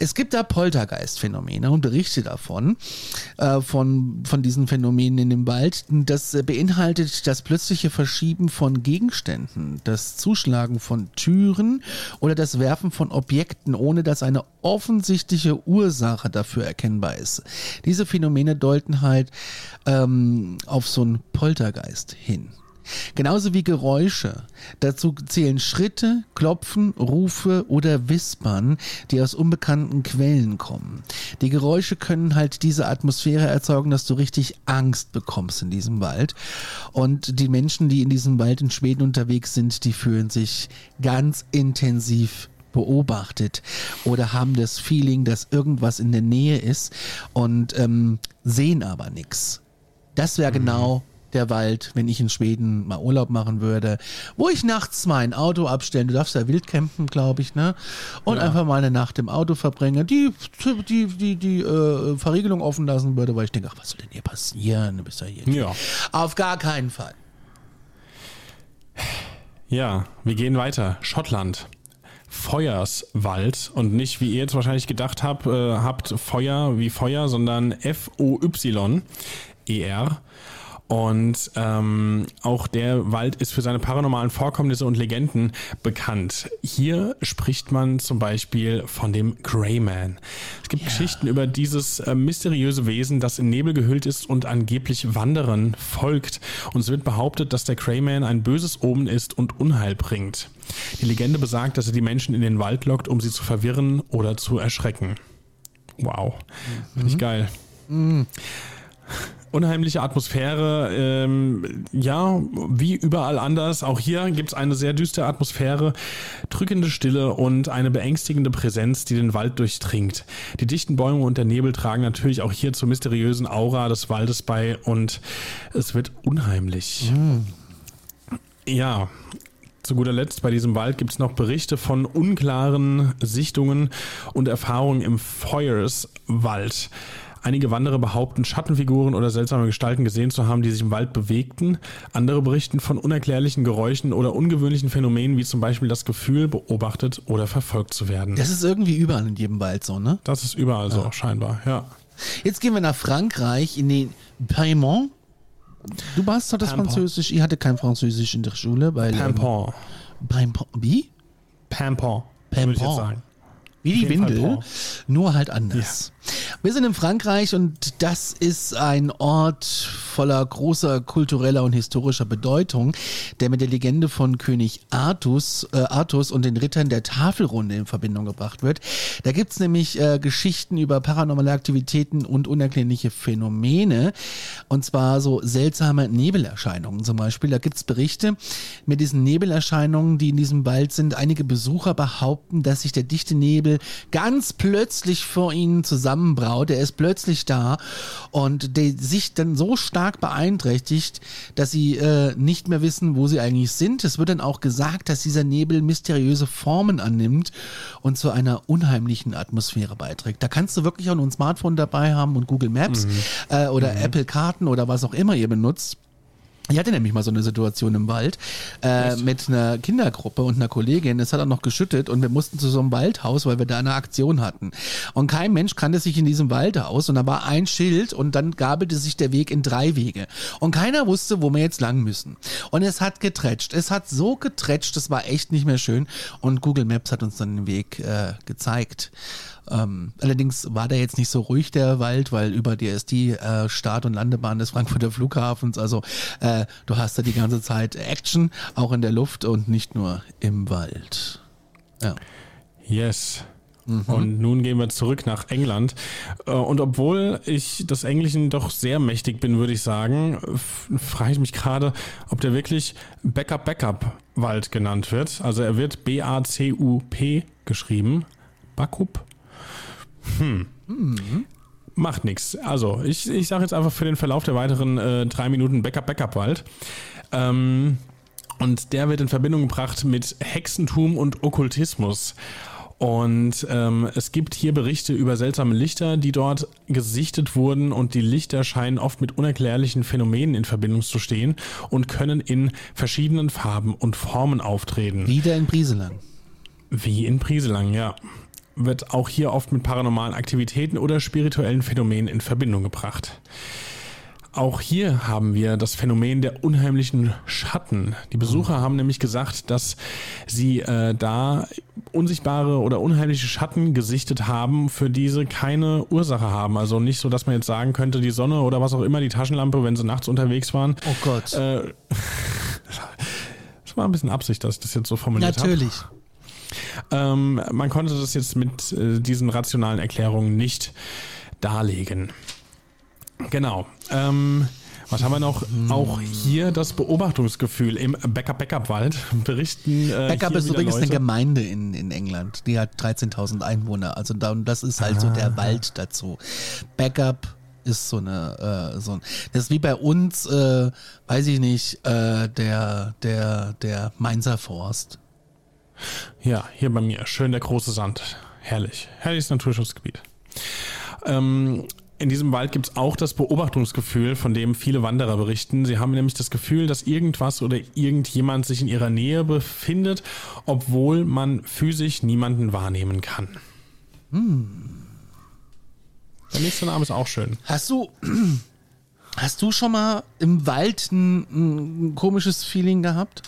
Es gibt da Poltergeist-Phänomene und Berichte davon, äh, von, von diesen Phänomenen in dem Wald. Das beinhaltet das plötzliche Verschieben von Gegenständen, das Zuschlagen von Türen oder das Werfen von Objekten, ohne dass eine offensichtliche Ursache dafür erkennbar ist. Diese Phänomene deuten halt ähm, auf so einen Poltergeist hin. Genauso wie Geräusche. Dazu zählen Schritte, Klopfen, Rufe oder Wispern, die aus unbekannten Quellen kommen. Die Geräusche können halt diese Atmosphäre erzeugen, dass du richtig Angst bekommst in diesem Wald. Und die Menschen, die in diesem Wald in Schweden unterwegs sind, die fühlen sich ganz intensiv beobachtet oder haben das Feeling, dass irgendwas in der Nähe ist und ähm, sehen aber nichts. Das wäre mhm. Der Wald, wenn ich in Schweden mal Urlaub machen würde, wo ich nachts mein Auto abstellen, du darfst ja wild campen, glaube ich, ne? Und ja. einfach mal eine Nacht im Auto verbringen, die, die, die, die äh, Verriegelung offen lassen würde, weil ich denke, ach, was soll denn hier passieren? Du bist ja hier. Ja. Auf gar keinen Fall. Ja, wir gehen weiter. Schottland. Feuerswald und nicht, wie ihr jetzt wahrscheinlich gedacht habt, äh, habt Feuer wie Feuer, sondern F-O-Y-E-R. Und ähm, auch der Wald ist für seine paranormalen Vorkommnisse und Legenden bekannt. Hier spricht man zum Beispiel von dem Greyman. Es gibt ja. Geschichten über dieses äh, mysteriöse Wesen, das in Nebel gehüllt ist und angeblich Wanderern folgt. Und es wird behauptet, dass der Greyman ein böses Omen ist und Unheil bringt. Die Legende besagt, dass er die Menschen in den Wald lockt, um sie zu verwirren oder zu erschrecken. Wow. Mhm. Finde ich geil. Mhm unheimliche Atmosphäre. Ähm, ja, wie überall anders. Auch hier gibt es eine sehr düstere Atmosphäre, drückende Stille und eine beängstigende Präsenz, die den Wald durchdringt. Die dichten Bäume und der Nebel tragen natürlich auch hier zur mysteriösen Aura des Waldes bei und es wird unheimlich. Mhm. Ja, zu guter Letzt bei diesem Wald gibt es noch Berichte von unklaren Sichtungen und Erfahrungen im Feuerswald. Einige Wanderer behaupten, Schattenfiguren oder seltsame Gestalten gesehen zu haben, die sich im Wald bewegten. Andere berichten von unerklärlichen Geräuschen oder ungewöhnlichen Phänomenen, wie zum Beispiel das Gefühl, beobachtet oder verfolgt zu werden. Das ist irgendwie überall in jedem Wald so, ne? Das ist überall so, scheinbar, ja. Jetzt gehen wir nach Frankreich, in den Piemont. Du warst doch das Pampon. Französisch, ich hatte kein Französisch in der Schule, weil. Pampon. Ähm, wie? Pampon. Pampon. Wie die Windel, nur halt anders. Ja. Wir sind in Frankreich und das ist ein Ort voller großer kultureller und historischer Bedeutung, der mit der Legende von König Artus, äh, Artus und den Rittern der Tafelrunde in Verbindung gebracht wird. Da gibt's nämlich äh, Geschichten über paranormale Aktivitäten und unerklärliche Phänomene und zwar so seltsame Nebelerscheinungen zum Beispiel. Da gibt's Berichte mit diesen Nebelerscheinungen, die in diesem Wald sind. Einige Besucher behaupten, dass sich der dichte Nebel ganz plötzlich vor ihnen zusammenbraut. Er ist plötzlich da und der sich dann so stark beeinträchtigt, dass sie äh, nicht mehr wissen, wo sie eigentlich sind. Es wird dann auch gesagt, dass dieser Nebel mysteriöse Formen annimmt und zu einer unheimlichen Atmosphäre beiträgt. Da kannst du wirklich auch nur ein Smartphone dabei haben und Google Maps mhm. äh, oder mhm. Apple Karten oder was auch immer ihr benutzt. Ich hatte nämlich mal so eine Situation im Wald äh, mit einer Kindergruppe und einer Kollegin. Es hat auch noch geschüttet und wir mussten zu so einem Waldhaus, weil wir da eine Aktion hatten. Und kein Mensch kannte sich in diesem Waldhaus und da war ein Schild und dann gabelte sich der Weg in drei Wege. Und keiner wusste, wo wir jetzt lang müssen. Und es hat getretscht. Es hat so getretscht, es war echt nicht mehr schön. Und Google Maps hat uns dann den Weg äh, gezeigt. Ähm, allerdings war der jetzt nicht so ruhig, der Wald, weil über dir ist die äh, Start- und Landebahn des Frankfurter Flughafens. Also äh, du hast da die ganze Zeit Action, auch in der Luft und nicht nur im Wald. Ja. Yes. Mhm. Und nun gehen wir zurück nach England. Äh, und obwohl ich des Englischen doch sehr mächtig bin, würde ich sagen, frage ich mich gerade, ob der wirklich Backup Backup Wald genannt wird. Also er wird B-A-C-U-P geschrieben. Backup hm. Mhm. Macht nichts. Also, ich, ich sage jetzt einfach für den Verlauf der weiteren äh, drei Minuten Backup, Backup Wald. Ähm, und der wird in Verbindung gebracht mit Hexentum und Okkultismus. Und ähm, es gibt hier Berichte über seltsame Lichter, die dort gesichtet wurden und die Lichter scheinen oft mit unerklärlichen Phänomenen in Verbindung zu stehen und können in verschiedenen Farben und Formen auftreten. Wieder in Brieselang. Wie in Brieselang, ja. Wird auch hier oft mit paranormalen Aktivitäten oder spirituellen Phänomenen in Verbindung gebracht. Auch hier haben wir das Phänomen der unheimlichen Schatten. Die Besucher haben nämlich gesagt, dass sie äh, da unsichtbare oder unheimliche Schatten gesichtet haben, für diese keine Ursache haben. Also nicht so, dass man jetzt sagen könnte, die Sonne oder was auch immer, die Taschenlampe, wenn sie nachts unterwegs waren. Oh Gott. Äh, *laughs* das war ein bisschen Absicht, dass ich das jetzt so formuliert habe. Natürlich. Ähm, man konnte das jetzt mit äh, diesen rationalen Erklärungen nicht darlegen. Genau. Ähm, was haben wir noch? Auch hier das Beobachtungsgefühl im Backup-Backup-Wald *laughs* berichten. Äh, Backup ist übrigens eine Leute. Gemeinde in, in England. Die hat 13.000 Einwohner. Also da, und das ist halt so Ah. der Wald dazu. Backup ist so eine, äh, so ein, das ist wie bei uns, äh, weiß ich nicht, äh, der, der, der Mainzer Forst. Ja, hier bei mir. Schön der große Sand. Herrlich. Herrliches Naturschutzgebiet. Ähm, in diesem Wald gibt es auch das Beobachtungsgefühl, von dem viele Wanderer berichten. Sie haben nämlich das Gefühl, dass irgendwas oder irgendjemand sich in ihrer Nähe befindet, obwohl man physisch niemanden wahrnehmen kann. Der nächste Name ist auch schön. Hast du, *clears throat* hast du schon mal im Wald ein, ein komisches Feeling gehabt?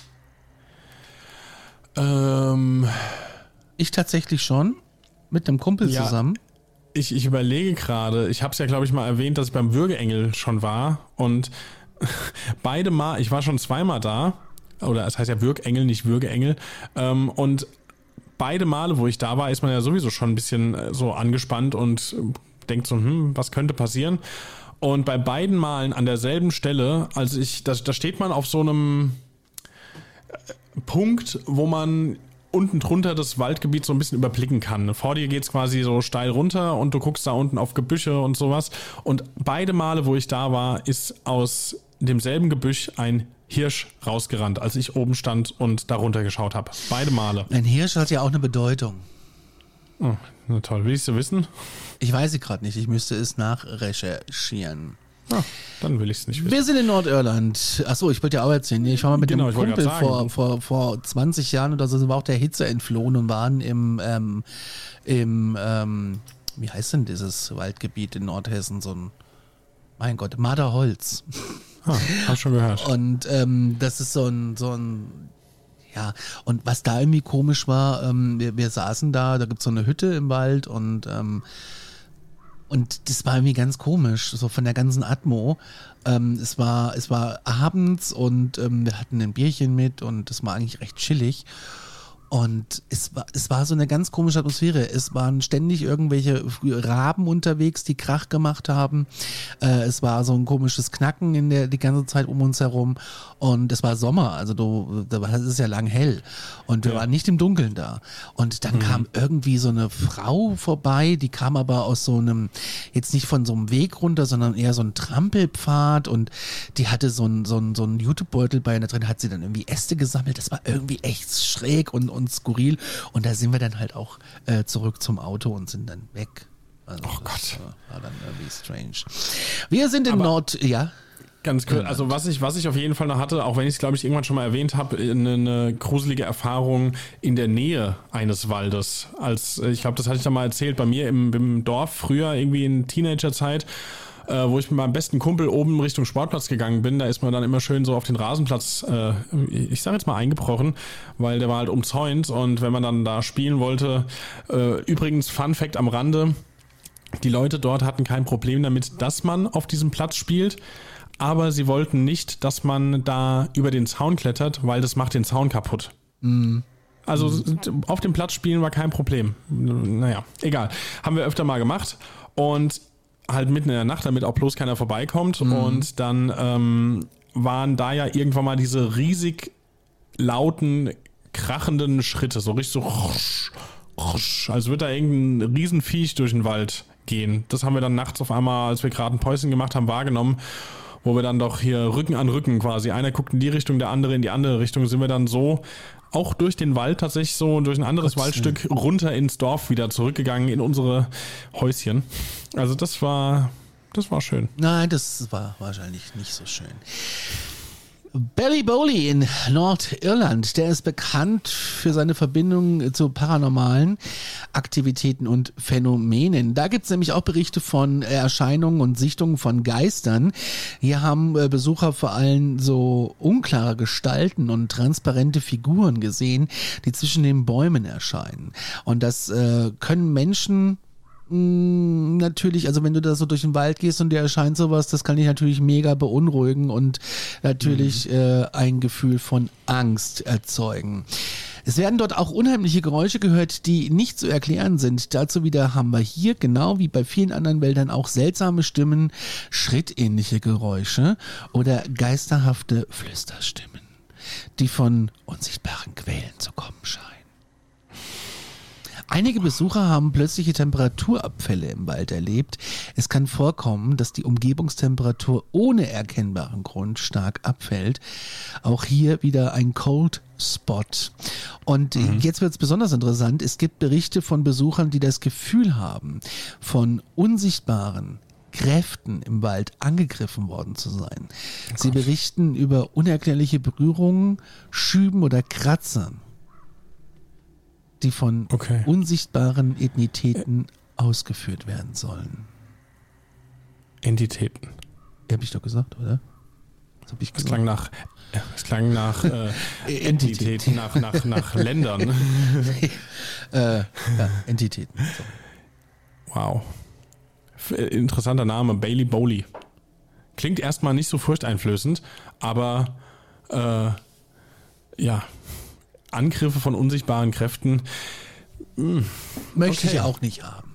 Ähm, Ich tatsächlich schon. Mit einem Kumpel Ja. zusammen. ich, ich überlege gerade, ich habe es ja, glaube ich, mal erwähnt, dass ich beim Würgeengel schon war und *laughs* beide Mal, ich war schon zweimal da, oder es heißt ja Würgengel, nicht Würgeengel, ähm, und beide Male, wo ich da war, ist man ja sowieso schon ein bisschen äh, so angespannt und äh, denkt so, hm, was könnte passieren? Und bei beiden Malen an derselben Stelle, als ich, da, da steht man auf so einem Punkt, wo man unten drunter das Waldgebiet so ein bisschen überblicken kann. Vor dir geht's quasi so steil runter und du guckst da unten auf Gebüsche und sowas. Und beide Male, wo ich da war, ist aus demselben Gebüsch ein Hirsch rausgerannt, als ich oben stand und darunter geschaut habe. Beide Male. Ein Hirsch hat ja auch eine Bedeutung. Oh, na toll. Willst du wissen? Ich weiß sie gerade nicht. Ich müsste es nachrecherchieren. Ah, dann will ich es nicht wissen. Wir sind in Nordirland. Achso, ich wollte ja auch erzählen. Ich war mal mit Genau, wollte Kumpel vor, vor, vor 20 Jahren oder so, sind wir auch der Hitze entflohen und waren im, ähm, im ähm, wie heißt denn dieses Waldgebiet in Nordhessen? So ein, mein Gott, Marderholz. Ah, hab schon gehört. Und ähm, das ist so ein, so ein, ja, und was da irgendwie komisch war, ähm, wir, wir saßen da, da gibt's so eine Hütte im Wald und ähm, und das war irgendwie ganz komisch, so von der ganzen Atmo. Ähm, es war, es war abends und ähm, wir hatten ein Bierchen mit und es war eigentlich recht chillig. Und es war, es war so eine ganz komische Atmosphäre. Es waren ständig irgendwelche Raben unterwegs, die Krach gemacht haben. Äh, es war so ein komisches Knacken in der die ganze Zeit um uns herum. Und es war Sommer, also du, da war- es ist ja lang hell. Und wir waren nicht im Dunkeln da. Und dann kam irgendwie so eine Frau vorbei, die kam aber aus so einem, jetzt nicht von so einem Weg runter, sondern eher so ein Trampelpfad und die hatte so einen so einen- so einen YouTube-Beutel bei und da drin hat sie dann irgendwie Äste gesammelt. Das war irgendwie echt schräg und, und skurril. Und da sind wir dann halt auch äh, zurück zum Auto und sind dann weg. Also Oh Gott. äh, War dann irgendwie strange. Wir sind in Aber- Nord, ja. Ganz kurz, also was ich, was ich auf jeden Fall noch hatte, auch wenn ich es glaube ich irgendwann schon mal erwähnt habe, eine, eine gruselige Erfahrung in der Nähe eines Waldes. Als äh, ich glaube, das hatte ich da mal erzählt, bei mir im, im Dorf früher irgendwie in Teenagerzeit, äh, wo ich mit meinem besten Kumpel oben Richtung Sportplatz gegangen bin, da ist man dann immer schön so auf den Rasenplatz, äh, ich sage jetzt mal eingebrochen, weil der war halt umzäunt und wenn man dann da spielen wollte, äh, übrigens Fun Fact am Rande, die Leute dort hatten kein Problem damit, dass man auf diesem Platz spielt, aber sie wollten nicht, dass man da über den Zaun klettert, weil das macht den Zaun kaputt. Also auf dem Platz spielen war kein Problem. Naja, egal. Haben wir öfter mal gemacht und halt mitten in der Nacht, damit auch bloß keiner vorbeikommt. Und dann ähm, waren da ja irgendwann mal diese riesig lauten, krachenden Schritte, so richtig so, rusch, rusch, als würde da irgendein Riesenviech durch den Wald gehen. Das haben wir dann nachts auf einmal, als wir gerade ein Päuschen gemacht haben, wahrgenommen wo wir dann doch hier Rücken an Rücken quasi, einer guckt in die Richtung, der andere in die andere Richtung, sind wir dann so auch durch den Wald tatsächlich so, durch ein anderes Gott Waldstück runter ins Dorf wieder zurückgegangen in unsere Häuschen. Also das war, das war schön. Nein, das war wahrscheinlich nicht so schön. Barry Bowley in Nordirland, der ist bekannt für seine Verbindung zu paranormalen Aktivitäten und Phänomenen. Da gibt es nämlich auch Berichte von Erscheinungen und Sichtungen von Geistern. Hier haben äh, Besucher vor allem so unklare Gestalten und transparente Figuren gesehen, die zwischen den Bäumen erscheinen. Und das äh, können Menschen natürlich, also wenn du da so durch den Wald gehst und dir erscheint sowas, das kann dich natürlich mega beunruhigen und natürlich mhm. äh, ein Gefühl von Angst erzeugen. Es werden dort auch unheimliche Geräusche gehört, die nicht zu erklären sind. Dazu wieder haben wir hier, genau wie bei vielen anderen Wäldern, auch seltsame Stimmen, schrittähnliche Geräusche oder geisterhafte Flüsterstimmen, die von unsichtbaren Quellen zu kommen scheinen. Einige Besucher haben plötzliche Temperaturabfälle im Wald erlebt. Es kann vorkommen, dass die Umgebungstemperatur ohne erkennbaren Grund stark abfällt. Auch hier wieder ein Cold Spot. Und mhm. jetzt wird es besonders interessant. Es gibt Berichte von Besuchern, die das Gefühl haben, von unsichtbaren Kräften im Wald angegriffen worden zu sein. Oh Sie berichten über unerklärliche Berührungen, Schüben oder Kratzern die von okay. unsichtbaren Ethnitäten ausgeführt werden sollen. Entitäten. Habe ich doch gesagt, oder? Das habe ich gesagt. Es klang nach, es klang nach äh, *laughs* Entitäten, nach, nach, nach Ländern. *laughs* äh, ja, Entitäten. Sorry. Wow. Interessanter Name, Bailey Bowley. Klingt erstmal nicht so furchteinflößend, aber äh, ja, Angriffe von unsichtbaren Kräften. Hm, Möchte okay. ich auch nicht haben.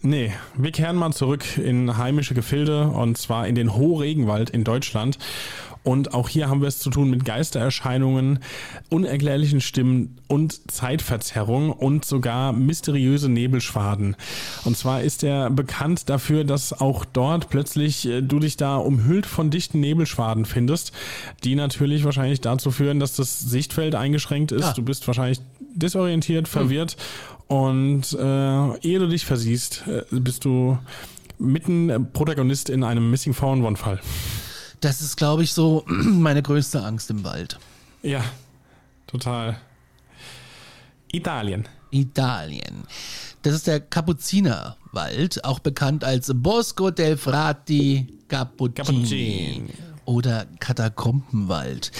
Nee, wir kehren mal zurück in heimische Gefilde und zwar in den Hochregenwald in Deutschland. Und auch hier haben wir es zu tun mit Geistererscheinungen, unerklärlichen Stimmen und Zeitverzerrung und sogar mysteriöse Nebelschwaden. Und zwar ist er bekannt dafür, dass auch dort plötzlich äh, du dich da umhüllt von dichten Nebelschwaden findest, die natürlich wahrscheinlich dazu führen, dass das Sichtfeld eingeschränkt ist. Ja. Du bist wahrscheinlich desorientiert, hm. verwirrt hm. und äh, ehe du dich versiehst, äh, bist du mitten Protagonist in einem Missing 411 Fall. Das ist, glaube ich, so *clears throat* meine größte Angst im Wald. Ja, total. Italien. Italien. Das ist der Kapuzinerwald, auch bekannt als Bosco del Frati Cappuccini. Cappuccini oder Katakombenwald.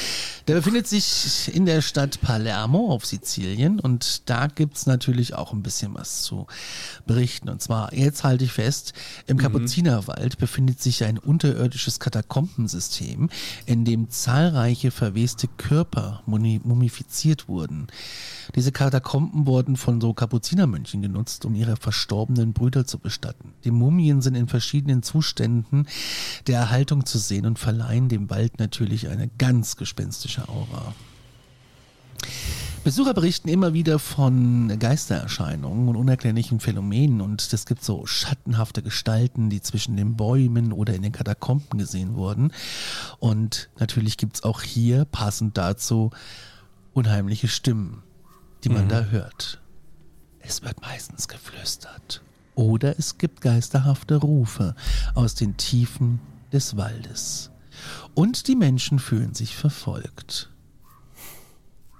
Der befindet sich in der Stadt Palermo auf Sizilien und da gibt es natürlich auch ein bisschen was zu berichten. Und zwar, jetzt halte ich fest, im mhm. Kapuzinerwald befindet sich ein unterirdisches Katakombensystem, in dem zahlreiche verweste Körper mumifiziert wurden. Diese Katakomben wurden von so Kapuzinermönchen genutzt, um ihre verstorbenen Brüder zu bestatten. Die Mumien sind in verschiedenen Zuständen der Erhaltung zu sehen und verleihen dem Wald natürlich eine ganz gespenstische Aura. Besucher berichten immer wieder von Geistererscheinungen und unerklärlichen Phänomenen und es gibt so schattenhafte Gestalten, die zwischen den Bäumen oder in den Katakomben gesehen wurden. Und natürlich gibt es auch hier, passend dazu, unheimliche Stimmen die man mhm. da hört. Es wird meistens geflüstert. Oder es gibt geisterhafte Rufe aus den Tiefen des Waldes. Und die Menschen fühlen sich verfolgt.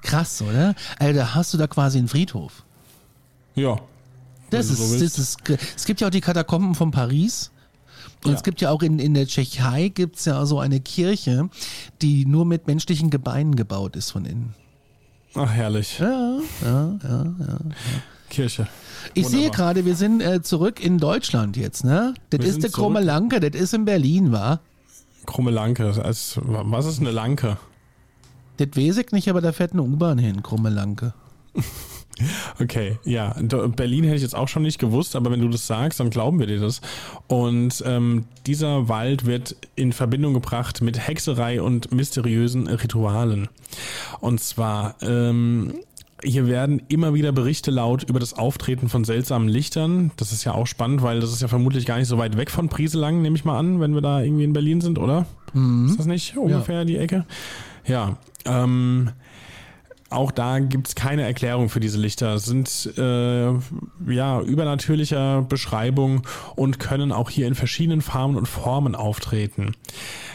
Krass, oder? Alter, hast du da quasi einen Friedhof? Ja. Das ist, so das ist, es gibt ja auch die Katakomben von Paris. Und ja. es gibt ja auch in, in der Tschechei gibt's ja so eine Kirche, die nur mit menschlichen Gebeinen gebaut ist von innen. Ach, herrlich. Ja, ja, ja, ja. Kirche. Ich Wunderbar. sehe gerade, wir sind äh, zurück in Deutschland jetzt, ne? Das ist der Krumme Lanke, das ist in Berlin, wa? Krumme Lanke, also, was ist eine Lanke? Das weiß ich nicht, aber da fährt eine U-Bahn hin, Krumme Lanke. *laughs* Okay, ja. Berlin hätte ich jetzt auch schon nicht gewusst, aber wenn du das sagst, dann glauben wir dir das. Und ähm, dieser Wald wird in Verbindung gebracht mit Hexerei und mysteriösen Ritualen. Und zwar ähm, hier werden immer wieder Berichte laut über das Auftreten von seltsamen Lichtern. Das ist ja auch spannend, weil das ist ja vermutlich gar nicht so weit weg von Prieselang, nehme ich mal an, wenn wir da irgendwie in Berlin sind, oder? Mhm. Ist das nicht ungefähr ja. die Ecke? Ja. Ähm, auch da gibt es keine Erklärung für diese Lichter. Sind äh, ja übernatürlicher Beschreibung und können auch hier in verschiedenen Farben und Formen auftreten.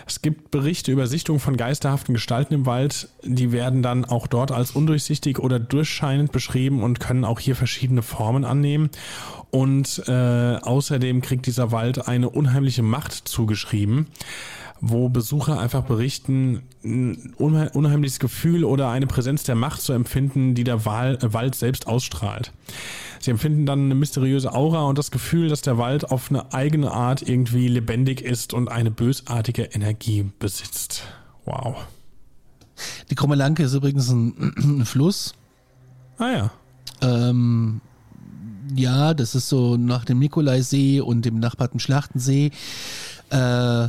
Es gibt Berichte über Sichtungen von geisterhaften Gestalten im Wald, die werden dann auch dort als undurchsichtig oder durchscheinend beschrieben und können auch hier verschiedene Formen annehmen. Und äh, außerdem kriegt dieser Wald eine unheimliche Macht zugeschrieben wo Besucher einfach berichten, ein unheimliches Gefühl oder eine Präsenz der Macht zu empfinden, die der äh, Wald selbst ausstrahlt. Sie empfinden dann eine mysteriöse Aura und das Gefühl, dass der Wald auf eine eigene Art irgendwie lebendig ist und eine bösartige Energie besitzt. Wow. Die Krummelanke ist übrigens ein, *clears throat* ein Fluss. Ah ja. Ähm, ja, das ist so nach dem Nikolaisee und dem nachbarten Schlachtensee. Äh,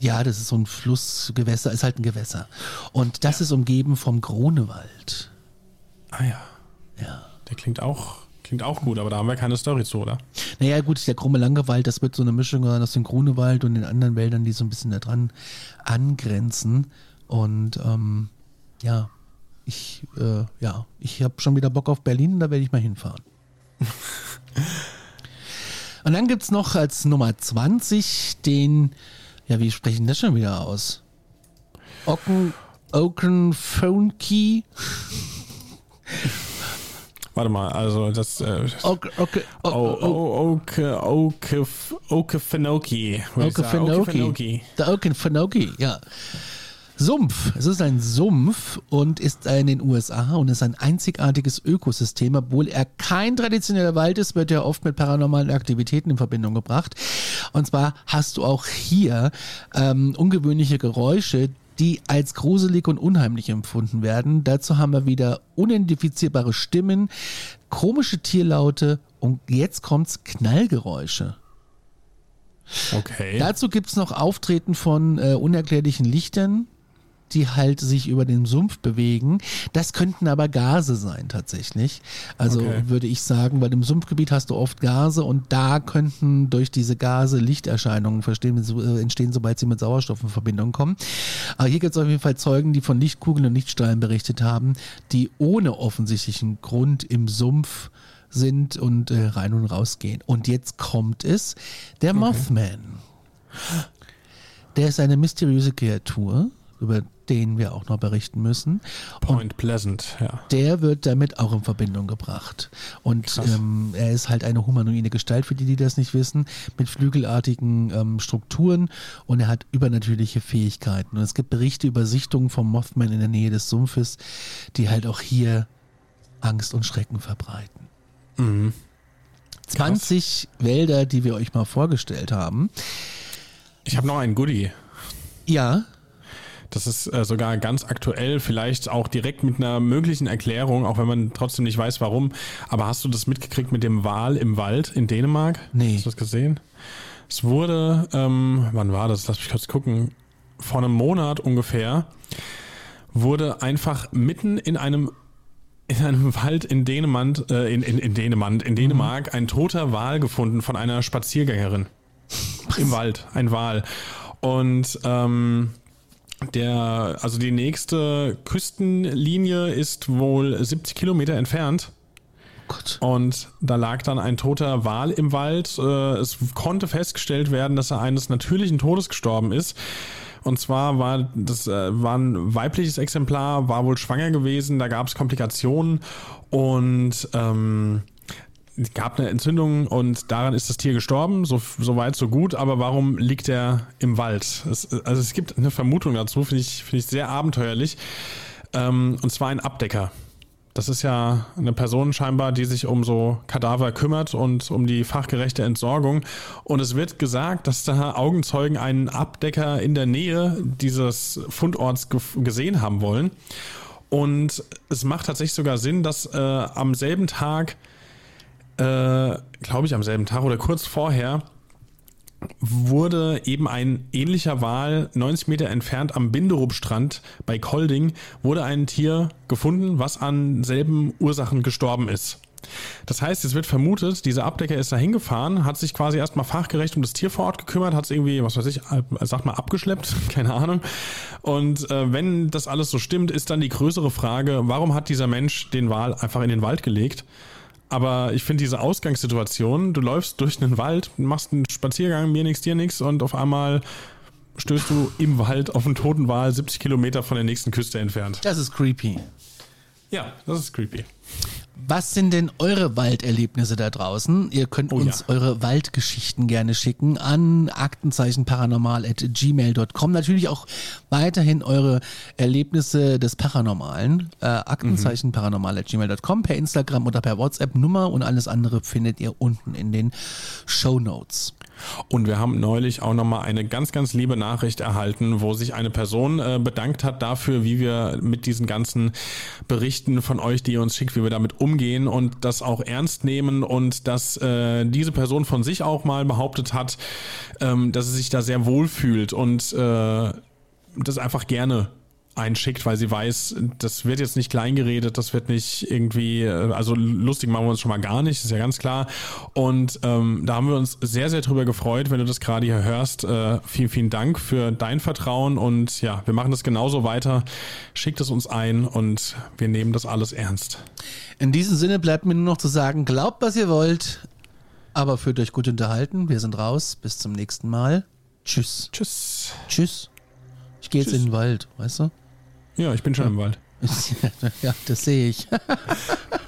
ja, das ist so ein Flussgewässer, ist halt ein Gewässer. Und das ja. ist umgeben vom Grunewald. Ah ja. Ja. Der klingt auch, klingt auch gut, aber da haben wir keine Story zu, oder? Naja, gut, der krumme Langewald, das wird so eine Mischung aus dem Grunewald und den anderen Wäldern, die so ein bisschen da dran angrenzen. Und ähm, ja, ich, äh, ja, ich habe schon wieder Bock auf Berlin, da werde ich mal hinfahren. *laughs* und dann gibt es noch als Nummer 20 den ja, wie sprechen das schon wieder aus? Ocken, Oken Phone Key. Warte mal, also das. Äh, okay, okay, okay, okay, okay, Fenoki. Okefenokee. Der Okefenokee, ja. Sumpf. Es ist ein Sumpf und ist in den USA und ist ein einzigartiges Ökosystem. Obwohl er kein traditioneller Wald ist, wird er oft mit paranormalen Aktivitäten in Verbindung gebracht. Und zwar hast du auch hier ähm, ungewöhnliche Geräusche, die als gruselig und unheimlich empfunden werden. Dazu haben wir wieder unidentifizierbare Stimmen, komische Tierlaute und jetzt kommt's Knallgeräusche. Okay. Dazu gibt's noch Auftreten von äh, unerklärlichen Lichtern, die halt sich über den Sumpf bewegen. Das könnten aber Gase sein tatsächlich. Also okay. würde ich sagen, bei dem Sumpfgebiet hast du oft Gase und da könnten durch diese Gase Lichterscheinungen äh, entstehen, sobald sie mit Sauerstoff in Verbindung kommen. Aber hier gibt es auf jeden Fall Zeugen, die von Lichtkugeln und Lichtstrahlen berichtet haben, die ohne offensichtlichen Grund im Sumpf sind und äh, rein und raus gehen. Und jetzt kommt es, der okay. Mothman. Der ist eine mysteriöse Kreatur, über den wir auch noch berichten müssen. Point und Pleasant, ja. Der wird damit auch in Verbindung gebracht. Und ähm, er ist halt eine humanoide Gestalt, für die, die das nicht wissen, mit flügelartigen ähm, Strukturen und er hat übernatürliche Fähigkeiten. Und es gibt Berichte über Sichtungen vom Mothman in der Nähe des Sumpfes, die halt auch hier Angst und Schrecken verbreiten. Mhm. 20 Wälder, die wir euch mal vorgestellt haben. Ich habe noch einen Goodie. Ja. Das ist äh, sogar ganz aktuell, vielleicht auch direkt mit einer möglichen Erklärung, auch wenn man trotzdem nicht weiß, warum. Aber hast du das mitgekriegt mit dem Wal im Wald in Dänemark? Nee. Hast du das gesehen? Es wurde, ähm, wann war das? Lass mich kurz gucken. Vor einem Monat ungefähr wurde einfach mitten in einem in einem *laughs* Wald in Dänemark, äh, in, in, in Dänemark, in Dänemark mhm. ein toter Wal gefunden von einer Spaziergängerin. Im Wald, ein Wal. Und ähm, der, also die nächste Küstenlinie ist wohl 70 Kilometer entfernt. Gott. Und da lag dann ein toter Wal im Wald. Äh, es konnte festgestellt werden, dass er eines natürlichen Todes gestorben ist. Und zwar war das äh, war ein weibliches Exemplar, war wohl schwanger gewesen, da gab es Komplikationen und ähm, gab eine Entzündung und daran ist das Tier gestorben, so, so weit, so gut, aber warum liegt er im Wald? Es, also es gibt eine Vermutung dazu, finde ich, finde ich sehr abenteuerlich. Ähm, und zwar ein Abdecker. Das ist ja eine Person scheinbar, die sich um so Kadaver kümmert und um die fachgerechte Entsorgung. Und es wird gesagt, dass da Augenzeugen einen Abdecker in der Nähe dieses Fundorts gesehen haben wollen. Und es macht tatsächlich sogar Sinn, dass äh, am selben Tag glaube ich, am selben Tag oder kurz vorher wurde eben ein ähnlicher Wal 90 Meter entfernt am Binderup-Strand bei Kolding, wurde ein Tier gefunden, was an selben Ursachen gestorben ist. Das heißt, es wird vermutet, dieser Abdecker ist da hingefahren, hat sich quasi erstmal fachgerecht um das Tier vor Ort gekümmert, hat es irgendwie, was weiß ich, sag mal, abgeschleppt, *laughs* keine Ahnung. Und äh, wenn das alles so stimmt, ist dann die größere Frage, warum hat dieser Mensch den Wal einfach in den Wald gelegt? Aber ich finde diese Ausgangssituation, du läufst durch einen Wald, machst einen Spaziergang, mir nichts, dir nichts und auf einmal stößt du im Wald auf einen toten Wal 70 Kilometer von der nächsten Küste entfernt. Das ist creepy. Ja, das ist creepy. Was sind denn eure Walderlebnisse da draußen? Ihr könnt Oh uns ja. eure Waldgeschichten gerne schicken an aktenzeichenparanormal.gmail.com. Natürlich auch weiterhin eure Erlebnisse des Paranormalen. Äh, aktenzeichenparanormal.gmail.com per Instagram oder per WhatsApp-Nummer und alles andere findet ihr unten in den Show Notes. Und wir haben neulich auch nochmal eine ganz, ganz liebe Nachricht erhalten, wo sich eine Person äh, bedankt hat dafür, wie wir mit diesen ganzen Berichten von euch, die ihr uns schickt, wie wir damit umgehen und das auch ernst nehmen und dass äh, diese Person von sich auch mal behauptet hat, ähm, dass sie sich da sehr wohl fühlt und äh, das einfach gerne einschickt, weil sie weiß, das wird jetzt nicht kleingeredet, das wird nicht irgendwie, äh, also lustig machen wir uns schon mal gar nicht, ist ja ganz klar. Und ähm, da haben wir uns sehr, sehr drüber gefreut, wenn du das gerade hier hörst. Äh, vielen, vielen Dank für dein Vertrauen und ja, wir machen das genauso weiter. Schickt es uns ein und wir nehmen das alles ernst. In diesem Sinne bleibt mir nur noch zu sagen, glaubt, was ihr wollt, aber fühlt euch gut unterhalten. Wir sind raus. Bis zum nächsten Mal. Tschüss. Tschüss. Tschüss. Ich gehe jetzt in den Wald, weißt du? Ja, ich bin schon im Wald. *laughs* ja, das sehe ich. *laughs*